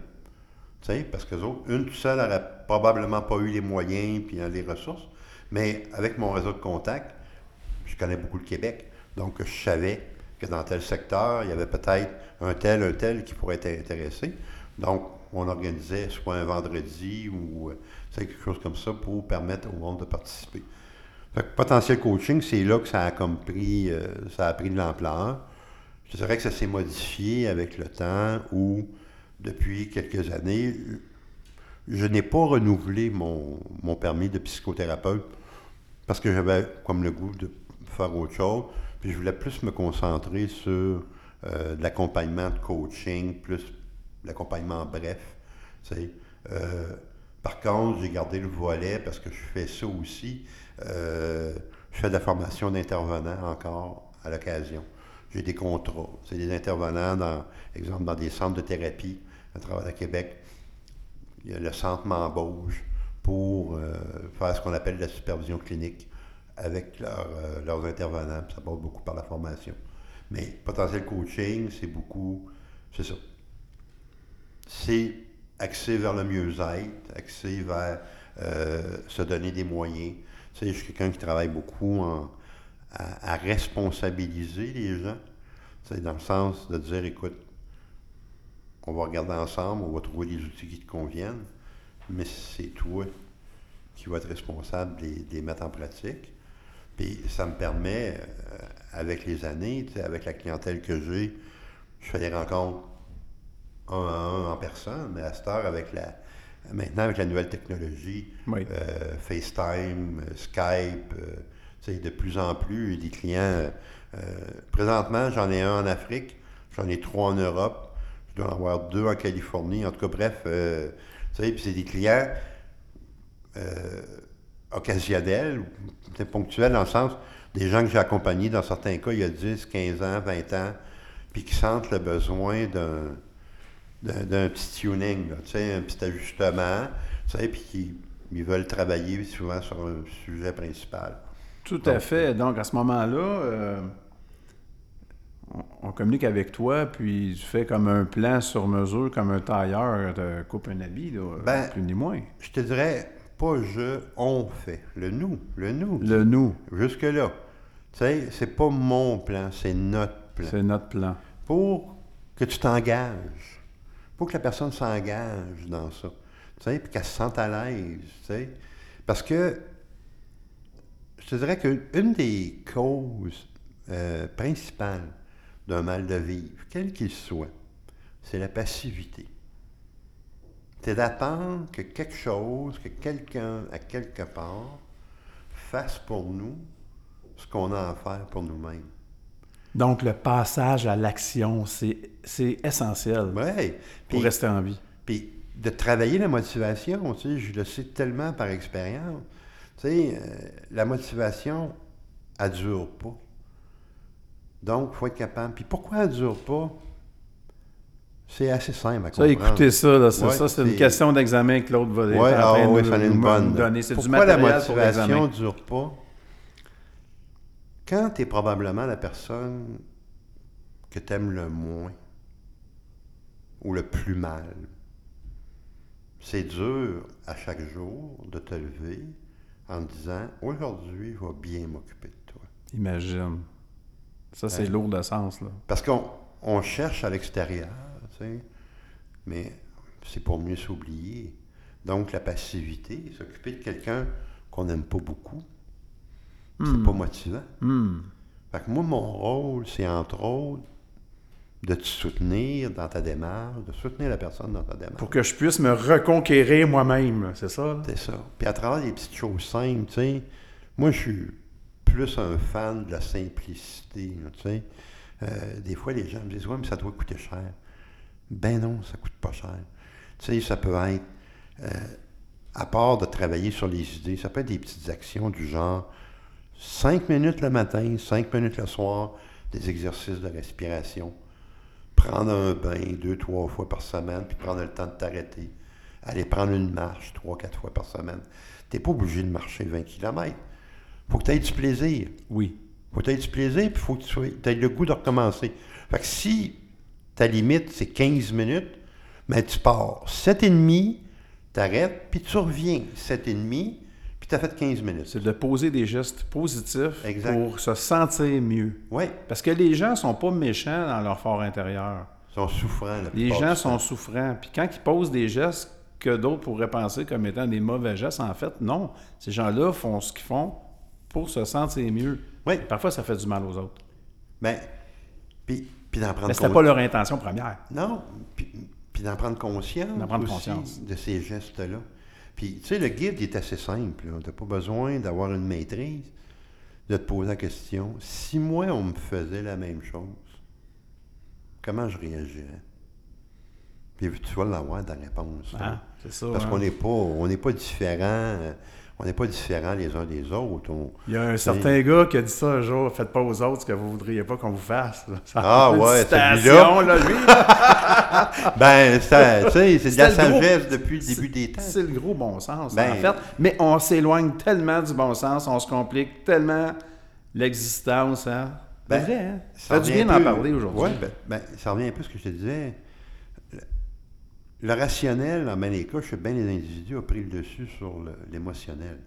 Parce que autres, une toute seule n'aurait probablement pas eu les moyens puis hein, les ressources. Mais avec mon réseau de contacts, je connais beaucoup le Québec. Donc, je savais que dans tel secteur, il y avait peut-être un tel, un tel qui pourrait être intéressé. Donc, on organisait soit un vendredi ou euh, quelque chose comme ça pour permettre au monde de participer. Fait que potentiel coaching, c'est là que ça a comme pris, euh, ça a pris de l'ampleur. Je dirais que ça s'est modifié avec le temps où, depuis quelques années, je n'ai pas renouvelé mon, mon permis de psychothérapeute parce que j'avais comme le goût de faire autre chose. Puis je voulais plus me concentrer sur euh, l'accompagnement de coaching, plus l'accompagnement bref. Euh, par contre, j'ai gardé le volet parce que je fais ça aussi. Euh, je fais de la formation d'intervenants encore à l'occasion. J'ai des contrats. C'est des intervenants, dans, exemple, dans des centres de thérapie à travers le Québec. Il y a le centre m'embauche pour euh, faire ce qu'on appelle la supervision clinique avec leurs, euh, leurs intervenants. Ça passe beaucoup par la formation. Mais potentiel coaching, c'est beaucoup, c'est ça. C'est axé vers le mieux-être, axé vers euh, se donner des moyens. Tu sais, je suis quelqu'un qui travaille beaucoup à, responsabiliser les gens. Tu sais, dans le sens de dire, écoute, on va regarder ensemble, on va trouver des outils qui te conviennent, mais c'est toi qui vas être responsable les, de les mettre en pratique. Puis ça me permet, euh, avec les années, avec la clientèle que j'ai, je fais des rencontres un à un en personne, mais à cette heure, avec la, maintenant avec la nouvelle technologie, Oui. euh, FaceTime, Skype, euh, de plus en plus des clients. présentement, j'en ai un en Afrique, j'en ai trois en Europe, je dois en avoir deux en Californie. En tout cas, bref, tu sais, puis c'est des clients euh, peut-être ponctuels, dans le sens des gens que j'ai accompagnés, dans certains cas, il y a 10, 15 ans, 20 ans, puis qui sentent le besoin d'un d'un petit tuning, là, un petit ajustement, puis qui ils veulent travailler souvent sur un sujet principal. Tout à fait. Donc, à ce moment-là, euh, on, on communique avec toi, puis tu fais comme un plan sur mesure, comme un tailleur te coupe un habit, là, Ben, plus ni moins. Je te dirais, pas je, on fait. Le nous, le nous. Le nous, Jusque-là. Tu sais, c'est pas mon plan, c'est notre plan. c'est notre plan. Pour que tu t'engages. Pour que la personne s'engage dans ça. Tu sais, puis qu'elle se sente à l'aise. Tu sais. Parce que je te dirais qu'une des causes euh, principales d'un mal de vivre, quel qu'il soit, c'est la passivité. C'est d'attendre que quelque chose, que quelqu'un, à quelque part, fasse pour nous ce qu'on a à faire pour nous-mêmes. Donc, le passage à l'action, c'est essentiel Ouais. pour rester en vie. Puis de travailler la motivation, tu sais, je le sais tellement par expérience. Tu sais, euh, la motivation, elle dure pas. Donc, il faut être capable. Puis pourquoi elle dure pas? C'est assez simple à Ça, comprendre. écoutez ça, là, c'est Ouais, ça, c'est une question d'examen que l'autre va Ouais, ah oui, nous- fallait une nous bonne. donner. C'est du Pourquoi la motivation ne dure pas? Quand tu es probablement la personne que tu aimes le moins ou le plus mal, c'est dur à chaque jour de te lever en disant aujourd'hui, je vais bien m'occuper de toi. Imagine. Ça, c'est lourd de sens, là. Parce qu'on on cherche à l'extérieur, sais, mais c'est pour mieux s'oublier. Donc, la passivité, s'occuper de quelqu'un qu'on n'aime pas beaucoup, c'est pas motivant. Hmm. Fait que moi, mon rôle, c'est entre autres de te soutenir dans ta démarche, de soutenir la personne dans ta démarche. Pour que je puisse me reconquérir moi-même, c'est ça? C'est ça. Puis à travers des petites choses simples, tu sais, moi, je suis plus un fan de la simplicité, tu sais. Euh, des fois, les gens me disent, ouais, mais ça doit coûter cher. Ben non, ça coûte pas cher. Tu sais, ça peut être, euh, à part de travailler sur les idées, ça peut être des petites actions du genre 5 minutes le matin, 5 minutes le soir, des exercices de respiration. Prendre un bain deux, trois fois par semaine, puis prendre le temps de t'arrêter. Aller prendre une marche trois, quatre fois par semaine. Tu n'es pas obligé de marcher 20 km. faut que tu aies du plaisir. Oui. faut que tu aies du plaisir, puis faut que tu aies le goût de recommencer. Fait que si ta limite, c'est 15 minutes, mais tu pars 7,5, t'arrêtes, puis tu reviens 7,5, puis tu as fait 15 minutes. C'est de poser des gestes positifs Exact. pour se sentir mieux. Oui, Parce que les gens sont pas méchants dans leur fort intérieur. ils sont souffrants. la Les gens sont souffrants. Puis quand ils posent des gestes que d'autres pourraient penser comme étant des mauvais gestes, en fait, non. Ces gens-là font ce qu'ils font pour se sentir mieux. Oui. Parfois, ça fait du mal aux autres. Ben, puis, puis d'en prendre Mais c'était pas leur intention première. Non, puis, puis d'en prendre conscience, D'en prendre aussi conscience. de ces gestes-là. Puis, tu sais, le guide il est assez simple. Tu n'as pas besoin d'avoir une maîtrise, de te poser la question. Si moi, on me faisait la même chose, comment je réagirais? Puis tu vas l'avoir ta réponse. hein. Hein? C'est ça. Parce hein? qu'on n'est pas, on n'est pas différents. On n'est pas différents les uns des autres. On- Il y a un certain gars qui a dit ça un jour, faites pas aux autres ce que vous voudriez pas qu'on vous fasse. Ça Ah ouais, citation, là, lui. Ben, c'est de la le gros- sagesse depuis le début des temps. C'est le gros bon sens, Ben- en fait. Mais on s'éloigne tellement du bon sens, on se complique tellement l'existence. Hein? Ben, C'est vrai, hein? Ça Ça fait du bien d'en parler aujourd'hui. Ben, ben, ça revient un peu à ce que je te disais. Le, rationnel, en bien des cas, je sais bien les individus ont pris le dessus sur l'émotionnel.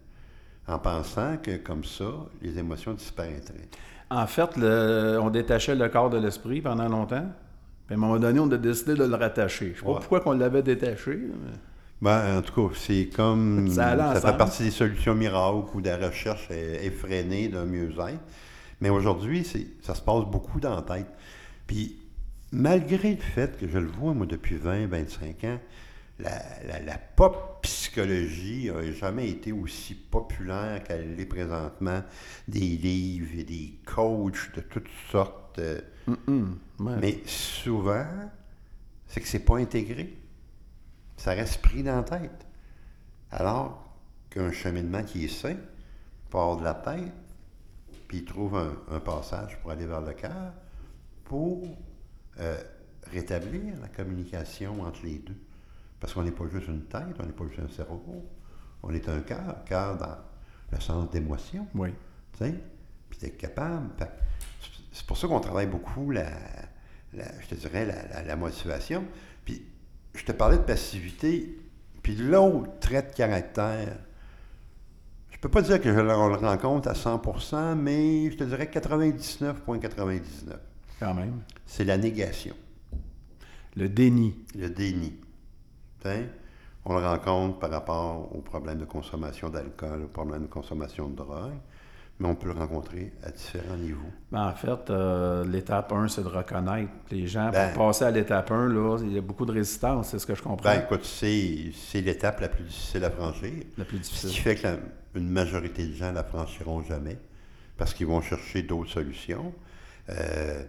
En pensant que comme ça, les émotions disparaîtraient. En fait, le- on détachait le corps de l'esprit pendant longtemps. Puis à un moment donné, on a décidé de le rattacher. Je ne sais pas pourquoi on l'avait détaché. mais- Ben, en tout cas, c'est comme. Ça fait partie des solutions miracles ou de la recherche effrénée d'un mieux-être. Mais aujourd'hui, ça se passe beaucoup dans la tête. Puis, malgré le fait que je le vois, moi, depuis 20, 25 ans, la, la- la pop psychologie n'a jamais été aussi populaire qu'elle l'est présentement. Des livres et des coachs de toutes sortes. euh, ouais. Mais souvent, c'est que c'est pas intégré. Ça reste pris dans la tête. Alors qu'un cheminement qui est sain part de la tête, puis il trouve un, un passage pour aller vers le cœur, pour euh, rétablir la communication entre les deux. Parce qu'on n'est pas juste une tête, on n'est pas juste un cerveau, on est un cœur, cœur dans le sens d'émotion. Oui. Tu sais? Puis d'être capable. C'est- pour ça qu'on travaille beaucoup la, la- je te dirais, la, la- la motivation. Puis je te parlais de passivité. Puis l'autre trait de caractère, je peux pas dire que je le, on le rencontre à 100%, mais je te dirais 99,99. Quand même. C'est la négation, Le déni. le déni. Tu sais? On le rencontre par rapport au problème de consommation d'alcool, au problème de consommation de drogue, mais on peut le rencontrer à différents niveaux. Ben, en fait, euh, l'étape 1, c'est de reconnaître. Les gens, Ben- pour passer à l'étape 1, là, il y a beaucoup de résistance, c'est ce que je comprends. Ben, écoute, c'est l'étape la plus difficile à franchir. la plus Ce qui difficile. fait que la- une majorité de gens la franchiront jamais parce qu'ils vont chercher d'autres solutions. Euh,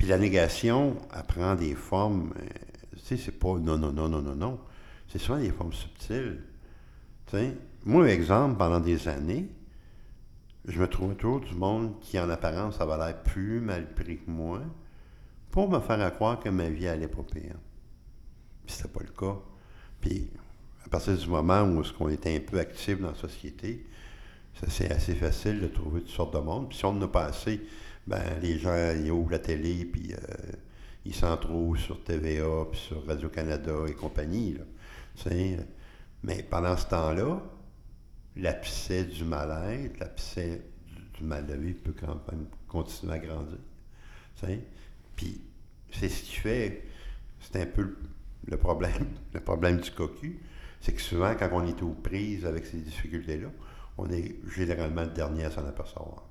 puis la négation, elle prend des formes. euh, tu sais, c'est pas non, non, non, non, non, non. C'est souvent des formes subtiles. Tu sais, moi, exemple, pendant des années, je me trouvais autour du monde qui, en apparence, avait l'air plus mal pris que moi pour me faire croire que ma vie allait pas pire. Puis c'était pas le cas. Puis à partir du moment où qu'on était un peu actif dans la société, c'est assez facile de trouver toutes sortes de monde. Puis si on en a pas assez, ben les gens ils ouvrent la télé puis euh, ils s'en trouvent sur TVA puis sur Radio-Canada et compagnie. Mais pendant ce temps-là, l'abcès du mal-être, l'abcès du, du mal de vivre peut quand même continuer à grandir. Puis c'est ce qui fait, c'est un peu le problème, le problème du cocu, c'est que souvent, quand on est aux prises avec ces difficultés-là, on est généralement le dernier à s'en apercevoir.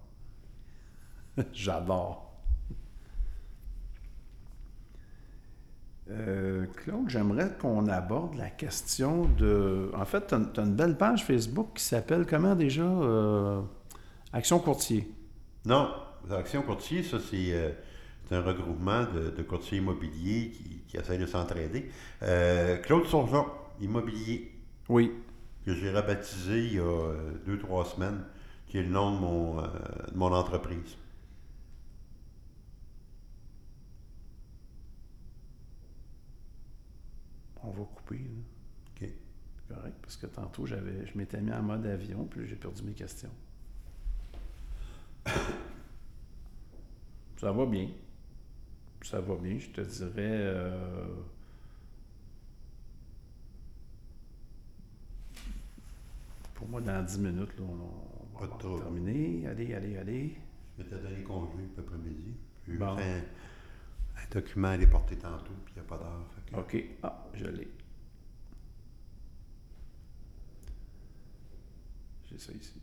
J'adore. Euh, Claude, j'aimerais qu'on aborde la question de. En fait, tu as, une belle page Facebook qui s'appelle comment déjà euh, Action Courtier? Non, Action Courtier, ça, c'est euh, un regroupement de, de courtiers immobiliers qui, qui essayent de s'entraider. Claude Surgeon, immobilier, Oui. que j'ai rebaptisé il y a deux, trois semaines, qui est le nom de mon, de mon entreprise. On va couper. là. OK. Correct, parce que tantôt, j'avais, je m'étais mis en mode avion, puis j'ai perdu mes questions. Ça va bien. Ça va bien, je te dirais. euh, Pour moi, dans 10 minutes, là, on, Pas va terminer. Allez, allez, allez. Je m'étais donné congé cet après-midi. J'ai Bon. un document à aller porter tantôt, puis il n'y a pas d'heure. OK. Ah, je l'ai. J'ai ça ici.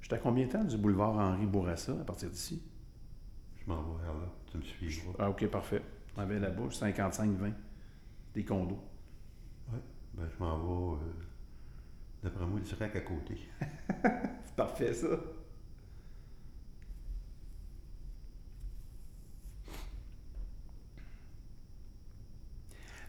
J'étais à combien de temps du boulevard Henri Bourassa à partir d'ici? Je m'en vais vers là. Tu me suivras. Ah, OK, parfait. On avait la bouche, 55-20. Des condos. Ouais. Ben, je m'en vais, euh, d'après moi, direct à côté. C'est parfait, ça.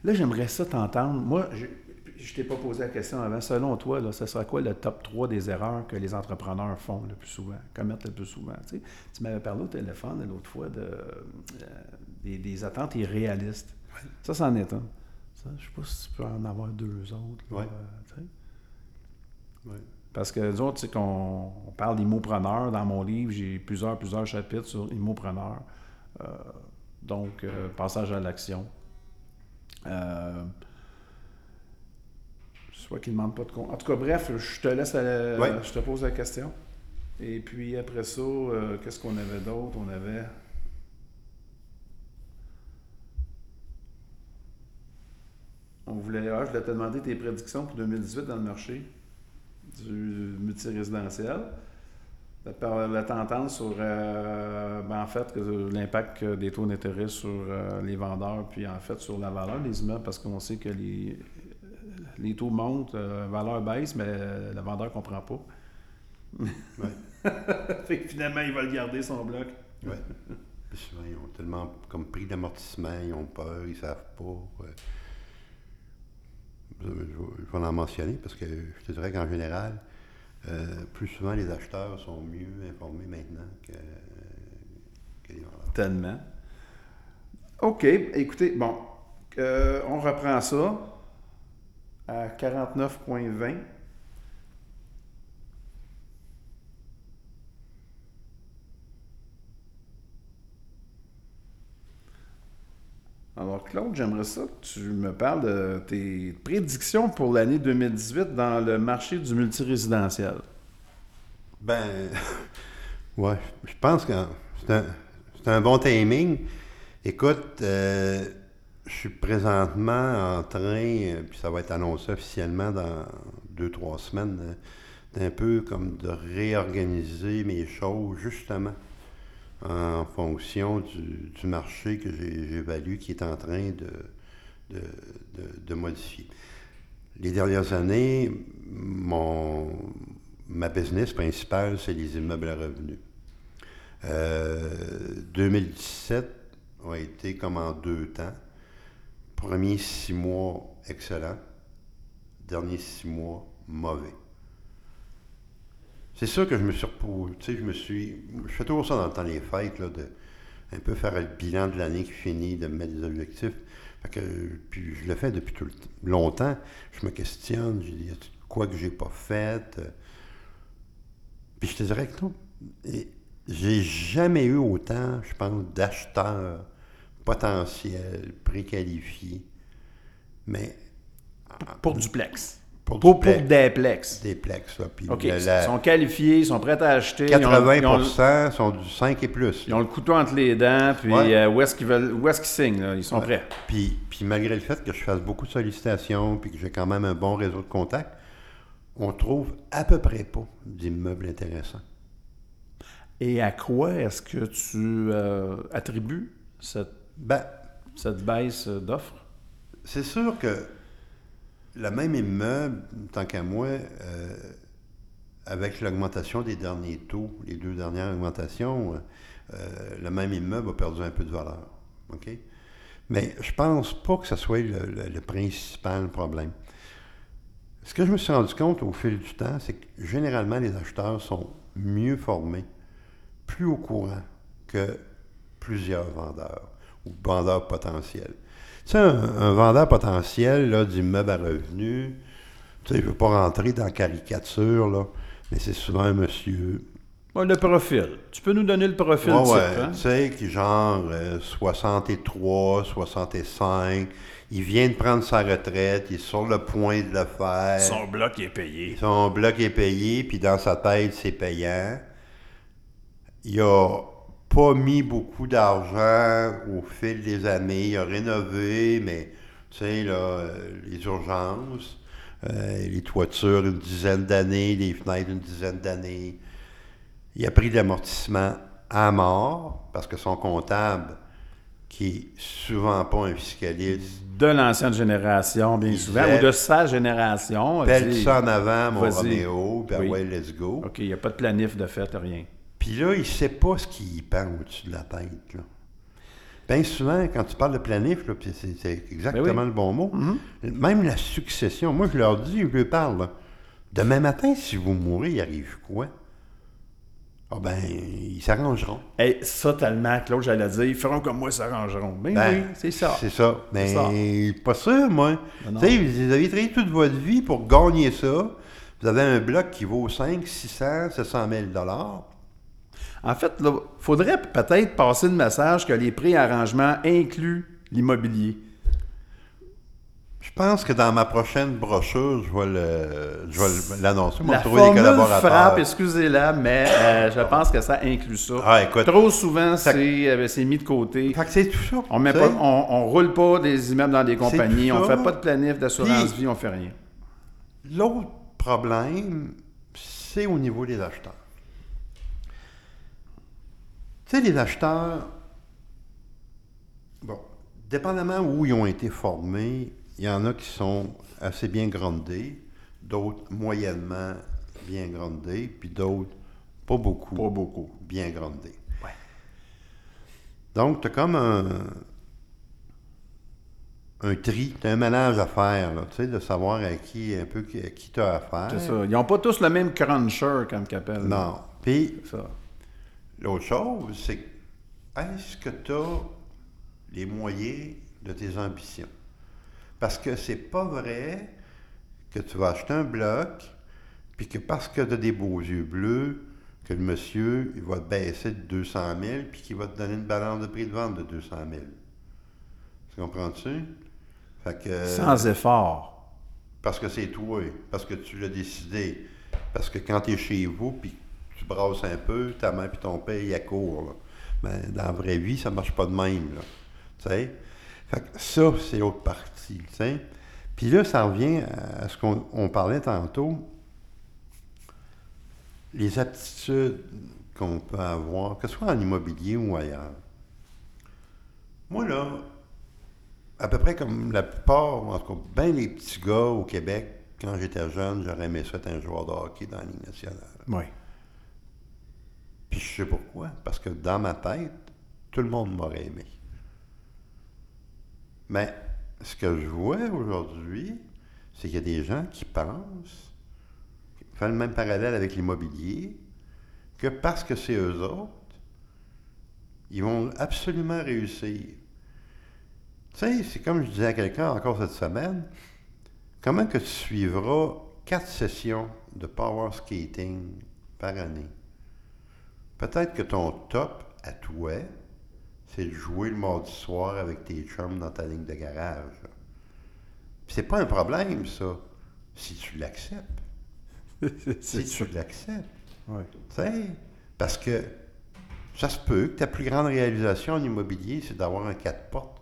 Là, j'aimerais ça t'entendre. Moi, je ne t'ai pas posé la question avant. Selon toi, là, ce sera quoi le top 3 des erreurs que les entrepreneurs font le plus souvent, commettent le plus souvent? Tu, sais, tu m'avais parlé au téléphone l'autre fois de, euh, des, des attentes irréalistes. Ça, c'en est un. Je ne sais pas si tu peux en avoir deux autres. là, Ouais. euh. Parce que nous autres, tu sais, qu'on on parle d'immopreneurs. Dans mon livre, j'ai plusieurs, plusieurs chapitres sur immopreneurs. Euh, donc, euh, passage à l'action. Euh, soit qu'ils ne demandent pas de compte. En tout cas, bref, je te laisse, Ouais. je te pose la question. Et puis après ça, euh, qu'est-ce qu'on avait d'autre? On avait. On voulait, ah, je voulais te demander tes prédictions pour 2018 dans le marché du multirésidentiel. Par la tendance sur, euh, ben, en fait, l'impact des taux d'intérêt sur euh, les vendeurs, puis en fait sur la valeur des immeubles, parce qu'on sait que les, Les taux montent, euh, la valeur baisse, mais euh, le vendeur ne comprend pas. fait que finalement, il va le garder, son bloc. Souvent, ils ont tellement comme pris d'amortissement, ils ont peur, ils savent pas. ouais. Je, je- je vais en mentionner parce que je te dirais qu'en général, euh, plus souvent les acheteurs sont mieux informés maintenant que, les vendeurs. Tellement. OK, écoutez, bon, euh, on reprend ça à 49,20. Alors, Claude, j'aimerais ça que tu me parles de tes prédictions pour l'année 2018 dans le marché du multirésidentiel. Ben, ouais, je pense que c'est un, bon timing. Écoute, euh, je suis présentement en train, euh, puis ça va être annoncé officiellement dans deux, trois semaines, euh, d'un peu comme de réorganiser mes choses, justement, en fonction du, marché que j'évalue qui est en train de, de, modifier. Les dernières années, mon, ma business principale, c'est les immeubles à revenus. Euh, 2017 a été comme en deux temps. Premier six mois, excellent. Dernier six mois, mauvais. C'est sûr que je me suis reposé, tu sais, je me suis... Je fais toujours ça dans le temps des fêtes, là, de un peu faire le bilan de l'année qui finit, de me mettre des objectifs. Fait que, puis je le fais depuis tout le longtemps. Je me questionne, je dis, quoi que j'ai pas fait? Euh, Puis je te dirais que non. J'ai jamais eu autant, je pense, d'acheteurs potentiels, préqualifiés. Mais Pour duplex. Pour, Pour, pour plex, duplex. des plex, là. Puis OK, la- ils sont qualifiés, ils sont prêts à acheter. ils ont- 80 ils ont, le- sont du 5 et plus. ils ont le couteau entre les dents, puis Ouais. euh, où est-ce qu'ils veulent, où est-ce qu'ils signent, là? Ils sont Ouais. prêts. Puis, puis malgré le fait que je fasse beaucoup de sollicitations puis que j'ai quand même un bon réseau de contacts, on trouve à peu près pas d'immeubles intéressants. Et à quoi est-ce que tu euh, attribues cette, Ben, cette baisse d'offres? c'est sûr que le même immeuble, tant qu'à moi, euh, avec l'augmentation des derniers taux, les deux dernières augmentations, euh, le même immeuble a perdu un peu de valeur. Mais je pense pas que ce soit le principal problème. Ce que je me suis rendu compte au fil du temps, c'est que généralement, les acheteurs sont mieux formés, plus au courant que plusieurs vendeurs ou vendeurs potentiels. Tu sais, un, un vendeur potentiel là, d'immeuble à revenus, tu sais, je ne veux pas rentrer dans la caricature, là, mais c'est souvent un monsieur Ouais, le profil. Tu peux nous donner le profil Ouais, type, hein? tu sais, qui genre euh, 63, 65, il vient de prendre sa retraite, il est sur le point de le faire. Son bloc est payé. Son bloc est payé, puis dans sa tête, c'est payant. Il a pas mis beaucoup d'argent au fil des années. Il a rénové, mais tu sais, là, euh, les urgences, euh, les toitures, une dizaine d'années, les fenêtres, une dizaine d'années. Il a pris de l'amortissement à mort, parce que son comptable, qui est souvent pas un fiscaliste, De l'ancienne génération, bien souvent, disait- ou de sa génération. dit, ça en avant, mon. Roméo, Oui. ouais, let's go. OK, il n'y a pas de planif de fait, rien. Puis là, il sait pas ce qui y au-dessus de la tête. Là. Bien souvent, quand tu parles de planif, c'est, exactement Ben oui. le bon mot, même la succession, moi je leur dis, je leur parle, là, demain matin, si vous mourrez, il arrive quoi? Ah ben, ils s'arrangeront. Hey, ça tellement, Claude, j'allais dire, ils feront comme moi, ils s'arrangeront. Ben, Ben, oui, c'est ça. C'est ça. Mais ça. pas sûr, moi. Ben tu sais, vous avez travaillé toute votre vie pour gagner ça. Vous avez un bloc qui vaut 5, 600, 700 000 En fait, il faudrait peut-être passer le message que les préarrangements incluent l'immobilier. Je pense que dans ma prochaine brochure, je vais le- je vais l'annoncer. Moi, La trouver des formule collaborateurs. frappe, excusez-la, mais euh, je pense que ça inclut ça. Ah, écoute. Trop souvent, c'est euh, c'est mis de côté. Fait que c'est tout ça. On on roule pas des immeubles dans des compagnies, on ça. fait pas de planif d'assurance Puis- vie, on fait rien. L'autre problème, c'est au niveau des acheteurs. Tu sais, les acheteurs, bon, dépendamment où ils ont été formés, il y en a qui sont assez bien grondés, d'autres moyennement bien grondés, puis d'autres pas beaucoup. Pas beaucoup. Bien grondés. Ouais. Donc, tu as comme un, un tri, tu as un ménage à faire, tu sais, de savoir à qui, un peu, à qui tu as affaire. C'est ça. Ils n'ont pas tous le même cruncher, comme qu'ils appellent. Non. Puis. L'autre chose, c'est est-ce que tu as les moyens de tes ambitions? Parce que c'est pas vrai que tu vas acheter un bloc, puis que parce que tu as des beaux yeux bleus, que le monsieur, il va te baisser de 200 000, puis qu'il va te donner une balance de prix de vente de 200 000. Tu comprends-tu? Fait que, Sans effort. parce que c'est toi, parce que tu l'as décidé. Parce que quand tu es chez vous, puis tu brasses un peu, ta mère puis ton père, ils accourent. Mais dans la vraie vie, ça marche pas de même. Là. Tu sais? Fait que ça, c'est l'autre partie. Puis là, ça revient à ce qu'on on parlait tantôt. Les aptitudes qu'on peut avoir, que ce soit en immobilier ou ailleurs. Moi, là, à peu près comme la plupart, en tout cas, bien les petits gars au Québec, quand j'étais jeune, j'aurais aimé ça être un joueur de hockey dans la Ligue nationale. Oui. Puis je sais pourquoi. Parce que dans ma tête, tout le monde m'aurait aimé. Mais ce que je vois aujourd'hui, c'est qu'il y a des gens qui pensent, qui font le même parallèle avec l'immobilier, que parce que c'est eux autres, ils vont absolument réussir. Tu sais, c'est comme je disais à quelqu'un encore cette semaine, comment que tu suivras quatre sessions de power skating par année? Peut-être que ton top à toi, c'est de jouer le mardi soir avec tes chums dans ta ligne de garage. c'est pas un problème, ça, si tu l'acceptes. Si tu l'acceptes. Oui. Tu sais, parce que ça se peut que ta plus grande réalisation en immobilier, c'est d'avoir un 4 portes.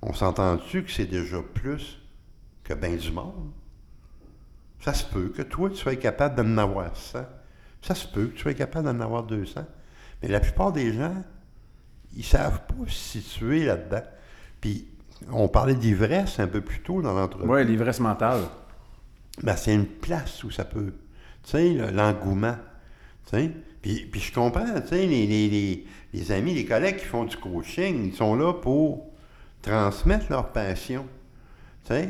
On s'entend-tu que c'est déjà plus que bien du monde? Ça se peut que toi, tu sois capable d'en avoir 100. Ça se peut que tu sois capable d'en avoir 200. Mais la plupart des gens, ils savent pas se situer là-dedans. Puis, on parlait d'ivresse un peu plus tôt dans l'entreprise. Oui, l'ivresse mentale. Ben, c'est une place où ça peut. Tu sais, le- l'engouement. Tu sais. Puis, puis je comprends, tu sais, les, les- les- les amis, les collègues qui font du coaching, ils sont là pour transmettre leur passion. Tu sais.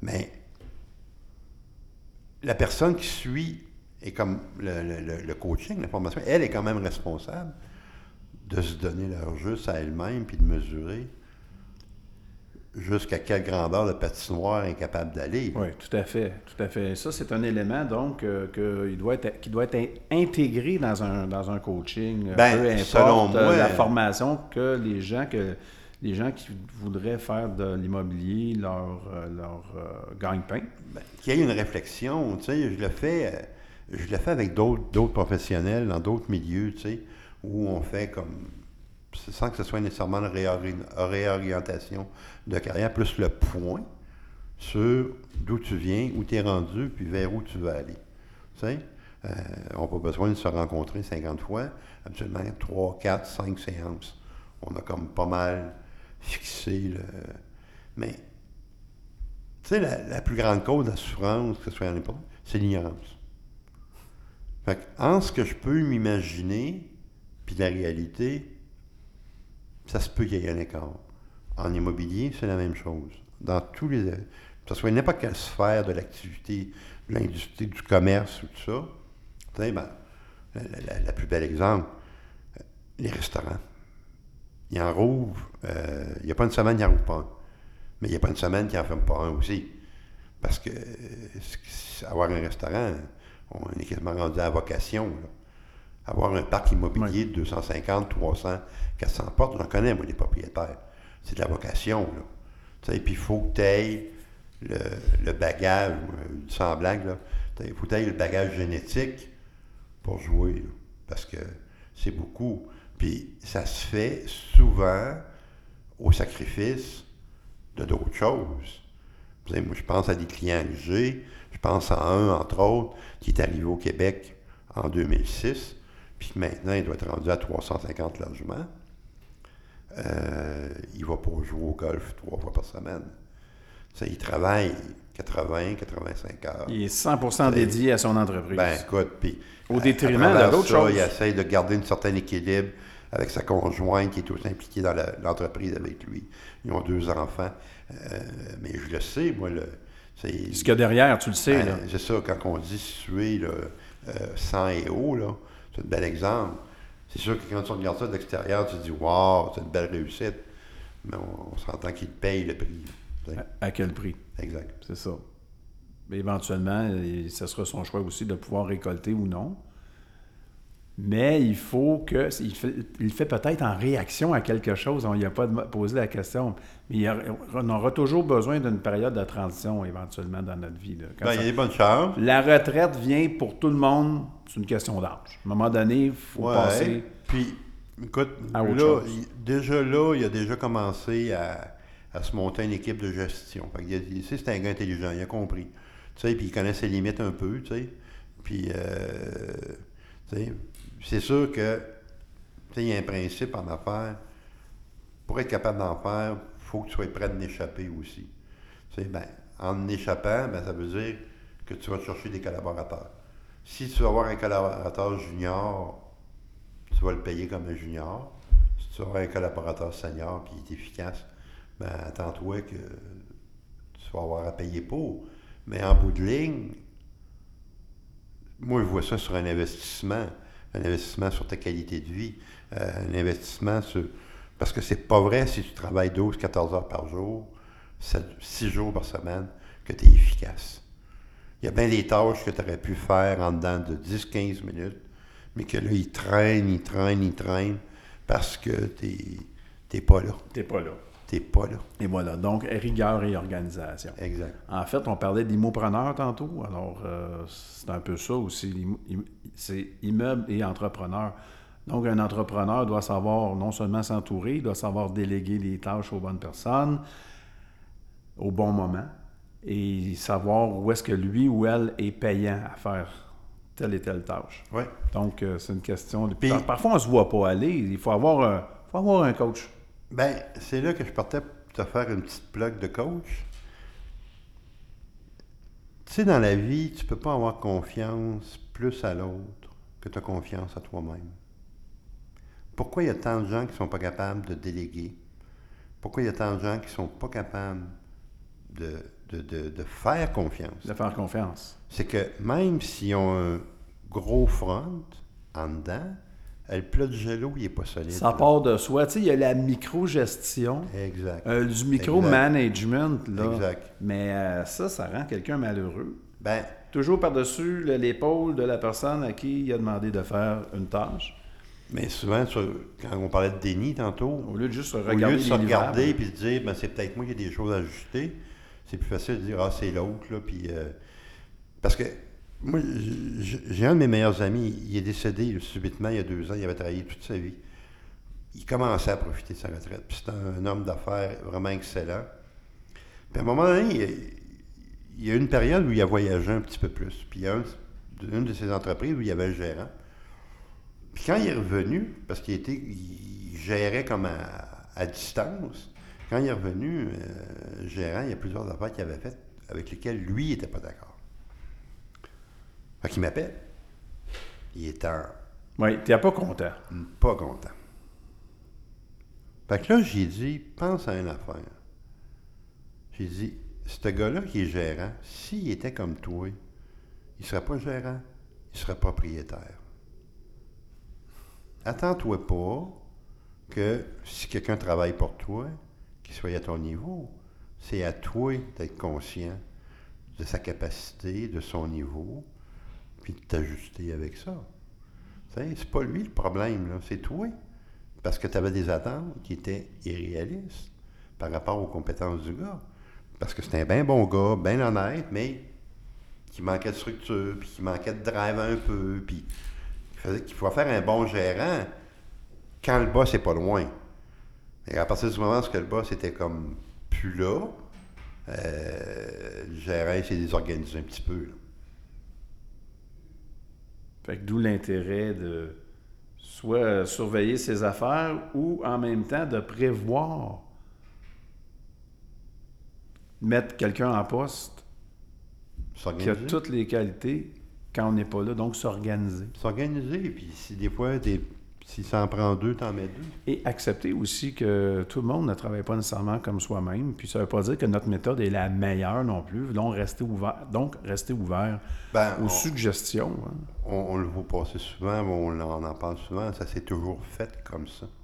Mais la personne qui suit, et comme le, le- coaching, la formation, elle est quand même responsable de se donner leur juste à elle-même puis de mesurer jusqu'à quelle grandeur le patinoire est capable d'aller. Oui, tout à fait, tout à fait. Ça, c'est un élément, donc, euh, que il doit être, qui doit être in- intégré dans un, dans un coaching. euh, Ben, peu importe selon euh, moi- la formation que les gens que les gens qui voudraient faire de l'immobilier leur, leur euh, gagne-pain. Ben, qu'il y ait une réflexion, tu sais, je le fais, je le fais avec d'autres, professionnels dans d'autres milieux, tu sais, où on fait comme, sans que ce soit nécessairement une réori- réorientation de carrière, plus le point sur d'où tu viens, où tu es rendu, puis vers où tu veux aller. Tu sais, euh, on n'a pas besoin de se rencontrer 50 fois, absolument 3, 4, 5 séances. On a comme pas mal fixé le... Mais tu sais, la, la plus grande cause de la souffrance, que ce soit en n'importe, c'est l'ignorance. Fait en ce que je peux m'imaginer, puis la réalité, ça se peut qu'il y ait un écart. En immobilier, c'est la même chose. Dans tous les. Que ce soit n'importe quelle sphère de l'activité, de l'industrie, du commerce ou tout ça, sais, ben, la, plus bel exemple, les restaurants. Ils en rouvrent, euh, il n'y a pas une semaine, ils n'en rouvrent pas un. Mais il n'y a pas une semaine qui n'en ferme pas un aussi. Parce que euh, avoir un restaurant, on est quasiment rendu à la vocation. là. Avoir un parc immobilier de 250, 300, 400 portes, j'en connais, moi, les propriétaires. C'est de la vocation. Là. Sais, puis il faut que tu aies le, le bagage, sans blague, là, il faut que tu aies le bagage génétique pour jouer. là. parce que c'est beaucoup. Puis ça se fait souvent au sacrifice de d'autres choses. Savez, moi, je pense à des clients que j'ai. Je pense à un, entre autres, qui est arrivé au Québec en 2006, puis maintenant, il doit être rendu à 350 logements. Euh, il va pas jouer au golf trois fois par semaine. Ça, il travaille 80, 85 heures. Il est 100% dédié à son entreprise. Ben, écoute, puis. Au détriment d'autres ça, choses. Il essaie de garder un certain équilibre avec sa conjointe qui est aussi impliquée dans l'entreprise avec lui. Ils ont deux enfants. Euh, mais je le sais, moi, le. c'est- Ce qu'il y a derrière, tu le sais. ben, là. c'est ça, quand on dit suer là, euh, 100 et haut, là, c'est un bel exemple. C'est sûr que quand tu regardes ça de l'extérieur, tu te dis Waouh, c'est une belle réussite. Mais on, on s'entend qu'il te paye le prix. À, à quel prix? Exact. C'est ça. Mais éventuellement, ce sera son choix aussi de pouvoir récolter ou non. Mais il faut que. Il fait, il le fait peut-être en réaction à quelque chose. On n'y a pas posé la question. Mais il a- on aura toujours besoin d'une période de transition éventuellement dans notre vie. là. Quand Ben, ça- il y a des bonnes chances. La retraite vient pour tout le monde. C'est une question d'âge. À un moment donné, il faut Ouais. passer. Puis, écoute, à autre là, chose. il- déjà là, il a déjà commencé à, à se monter une équipe de gestion. Fait il que c'est un gars intelligent, il a compris. Tu sais, puis il connaît ses limites un peu, tu sais. Puis, euh, tu sais, c'est sûr que, il y a un principe en affaires. Pour être capable d'en faire, il faut que tu sois prêt de l'échapper aussi. Ben, en échappant, ben, ça veut dire que tu vas chercher des collaborateurs. Si tu vas avoir un collaborateur junior, tu vas le payer comme un junior. Si tu avoir un collaborateur senior qui est efficace, ben attends-toi que tu vas avoir à payer pour. Mais en bout de ligne, moi je vois ça sur un investissement. Un investissement sur ta qualité de vie. euh, un investissement sur. Parce que c'est pas vrai si tu travailles 12-14 heures par jour, 6 jours par semaine, que tu es efficace. Il y a bien des tâches que tu aurais pu faire en dedans de 10-15 minutes, mais que là, ils traînent, ils traînent, ils traînent parce que tu n'es pas là. T'es pas là. Pas là. Et voilà. Donc, rigueur et organisation. Exact. En fait, on parlait d'immopreneur tantôt. Alors, euh, c'est un peu ça aussi. C'est immeuble et entrepreneur. Donc, un entrepreneur doit savoir non seulement s'entourer, il doit savoir déléguer les tâches aux bonnes personnes au bon moment et savoir où est-ce que lui ou elle est payant à faire telle et telle tâche. Ouais. Donc, euh, c'est une question de... Puis- Par- Parfois, on ne se voit pas aller. Il faut avoir un, faut avoir un coach. Ben, c'est là que je partais pour te faire une petite plug de coach. Tu sais, dans la vie, tu peux pas avoir confiance plus à l'autre que tu as confiance à toi-même. Pourquoi il y a tant de gens qui sont pas capables de déléguer? Pourquoi il y a tant de gens qui sont pas capables de, de, de- de faire confiance? De faire confiance. C'est que même s'ils ont un gros front en dedans, le plat de gelo, il n'est pas solide. Ça part de soi. Tu sais, il y a la micro-gestion. Exact. Euh, du micro-management, là. Exact. Mais euh, ça, ça rend quelqu'un malheureux. Ben, Toujours par-dessus le- l'épaule de la personne à qui il a demandé de faire une tâche. Mais souvent, sur- quand on parlait de déni tantôt, Au lieu de juste se au regarder lieu de se regarder et de se dire, ben, c'est peut-être moi qui ai des choses à ajuster, c'est plus facile de dire, ah, c'est l'autre, là, puis... euh, parce que, moi, j'ai un de mes meilleurs amis, il est décédé subitement il y a deux ans, il avait travaillé toute sa vie. Il commençait à profiter de sa retraite, c'est un, homme d'affaires vraiment excellent. Puis à un moment donné, il, y a une période où il a voyagé un petit peu plus, puis il y a un- une de ses entreprises où il y avait le gérant. Puis quand il est revenu, parce qu'il était, il gérait comme à, distance, quand il est revenu, euh, gérant, il y a plusieurs affaires qu'il avait faites avec lesquelles lui n'était pas d'accord. Fait qu'il m'appelle. Il est en Oui, tu n'es pas content. pas content. Fait que là, j'ai dit, pense à une affaire. J'ai dit, ce gars-là qui est gérant, s'il était comme toi, il ne serait pas gérant, il serait propriétaire. Attends-toi pas que si quelqu'un travaille pour toi, qu'il soit à ton niveau. C'est à toi d'être conscient de sa capacité, de son niveau, puis de t'ajuster avec ça. C'est pas lui le problème, c'est toi. Parce que tu avais des attentes qui étaient irréalistes par rapport aux compétences du gars. Parce que c'était un bien bon gars, bien honnête, mais qui manquait de structure, puis qui manquait de drive un peu, puis qu'il faut faire un bon gérant quand le boss n'est pas loin. Et à partir du moment où le boss était comme plus là, euh, le gérant s'est désorganisé un petit peu. Fait que d'où l'intérêt de soit surveiller ses affaires ou en même temps de prévoir mettre quelqu'un en poste qui a toutes les qualités quand on n'est pas là, donc s'organiser. S'organiser, puis si des fois, des, si ça en prend deux, t'en mets deux. Et accepter aussi que tout le monde ne travaille pas nécessairement comme soi-même. Puis ça ne veut pas dire que notre méthode est la meilleure non plus. Donc, rester ouvert, donc, rester ouvert Ben, aux on- suggestions. hein. On, on le voit passer souvent, on, en- on en parle souvent, ça s'est toujours fait comme ça.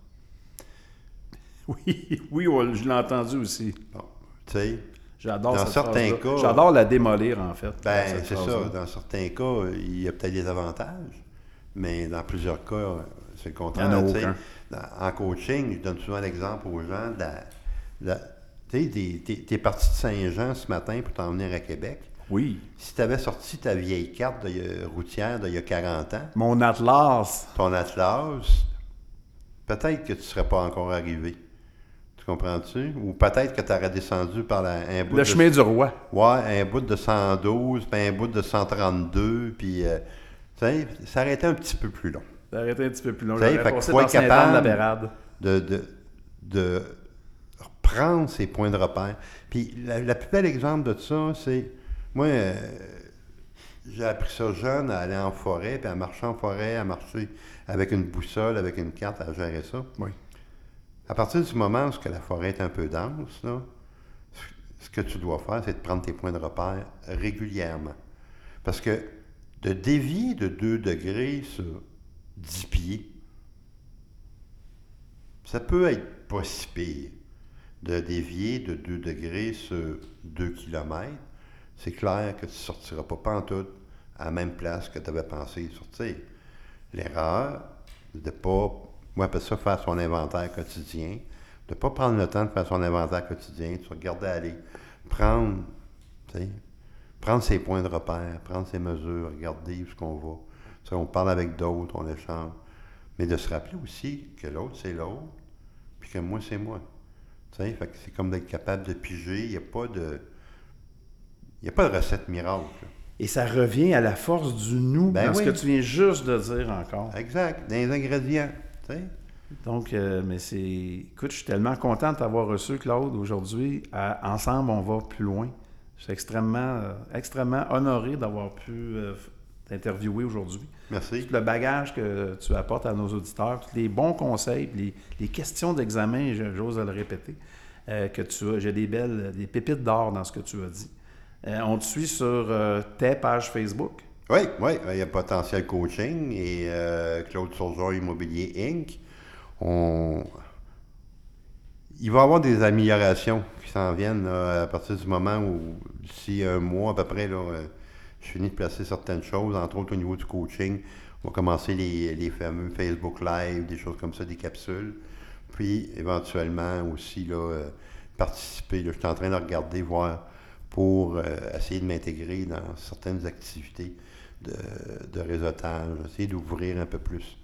Oui, oui, je l'ai entendu aussi. Bon, tu sais, J'adore Dans certains cas- J'adore la démolir, en fait. ben c'est ça. Dans certains cas, il y a peut-être des avantages, mais dans plusieurs cas, c'est le contraire. En. Dans- coaching, je donne souvent l'exemple aux gens de tu sais, t'es- parti de Saint-Jean ce matin pour t'en venir à Québec. Oui. Si tu avais sorti ta vieille carte a- routière d'il y a 40 ans, Mon atlas. ton atlas, peut-être que tu ne serais pas encore arrivé. Tu comprends-tu? Ou peut-être que tu aurais descendu par la, un bout Le de... chemin du roi. Ouais, un bout de 112, puis un bout de 132, puis... euh, sais, ça aurait été un petit peu plus long. Arrêtez un petit peu plus long. J'aurais fait passé dans Saint-Anne de la capable- de, de, de reprendre ses points de repère. Puis la, la plus belle exemple de ça, c'est... Moi, euh, j'ai appris ça jeune, à aller en forêt, puis à marcher en forêt, à marcher avec une boussole, avec une carte, à gérer ça. Oui. À partir du moment où la forêt est un peu dense, là, ce que tu dois faire, c'est de prendre tes points de repère régulièrement. Parce que de dévier de 2 degrés sur 10 pieds, ça peut être pas si pire. De dévier de 2 degrés sur 2 km, c'est clair que tu ne sortiras pas pantoute à la même place que tu avais pensé sortir. L'erreur, de ne pas, moi j'appelle ça faire son inventaire quotidien, de ne pas prendre le temps de faire son inventaire quotidien, de se regarder aller, prendre, tu sais, prendre ses points de repère, prendre ses mesures, regarder où est-ce qu'on va. On parle avec d'autres, on échange. Mais de se rappeler aussi que l'autre, c'est l'autre, puis que moi, c'est moi. Fait que c'est comme d'être capable de piger. Il n'y a pas de. Il a pas de recette miracle. là. Et ça revient à la force du nous, Ben dans ce que tu viens juste de dire encore. Exact. Dans les ingrédients. Donc, euh, mais c'est. Écoute, je suis tellement content de t'avoir reçu, Claude, aujourd'hui. Ensemble, on va plus loin. Je suis extrêmement, euh, extrêmement honoré d'avoir pu euh, t'interviewer aujourd'hui. Merci. Tout le bagage que tu apportes à nos auditeurs, tous les bons conseils, les, les questions d'examen, j'ose le répéter, euh, que tu as. J'ai des belles, des pépites d'or dans ce que tu as dit. Euh, on te suit sur euh, tes pages Facebook. Oui, oui. Il y a Potentiel Coaching et Claude Surgeon Immobilier Inc. On... Il va y avoir des améliorations qui s'en viennent à partir du moment où, d'ici un mois à peu près, là, euh, je finis de placer certaines choses, entre autres au niveau du coaching. On va commencer les, les fameux Facebook Live, des choses comme ça, des capsules. Puis, éventuellement aussi, là, euh, participer. je suis en train de regarder, voir pour euh, essayer de m'intégrer dans certaines activités de, de réseautage, essayer d'ouvrir un peu plus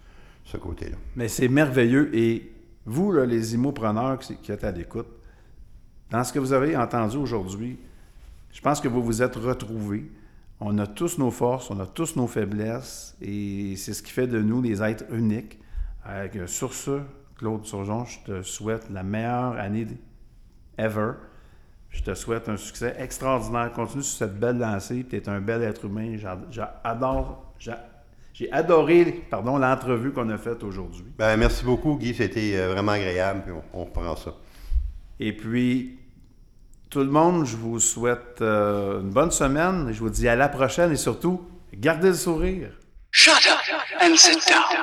ce côté-là. Mais c'est merveilleux. Et vous, les immopreneurs qui, êtes à l'écoute, dans ce que vous avez entendu aujourd'hui, je pense que vous vous êtes retrouvés. On a tous nos forces, on a tous nos faiblesses, et c'est ce qui fait de nous des êtres uniques. Euh, sur ce, Claude Surgeon, je te souhaite la meilleure année ever. Je te souhaite un succès extraordinaire. Continue sur cette belle lancée. Tu es un bel être humain. J'a- J'adore. J'a- J'ai adoré pardon, l'entrevue qu'on a faite aujourd'hui. Ben, merci beaucoup, Guy. C'était euh, vraiment agréable. Puis on, on reprend ça. Et puis, tout le monde, je vous souhaite euh, une bonne semaine. Je vous dis à la prochaine et surtout, gardez le sourire. Shut up and sit down.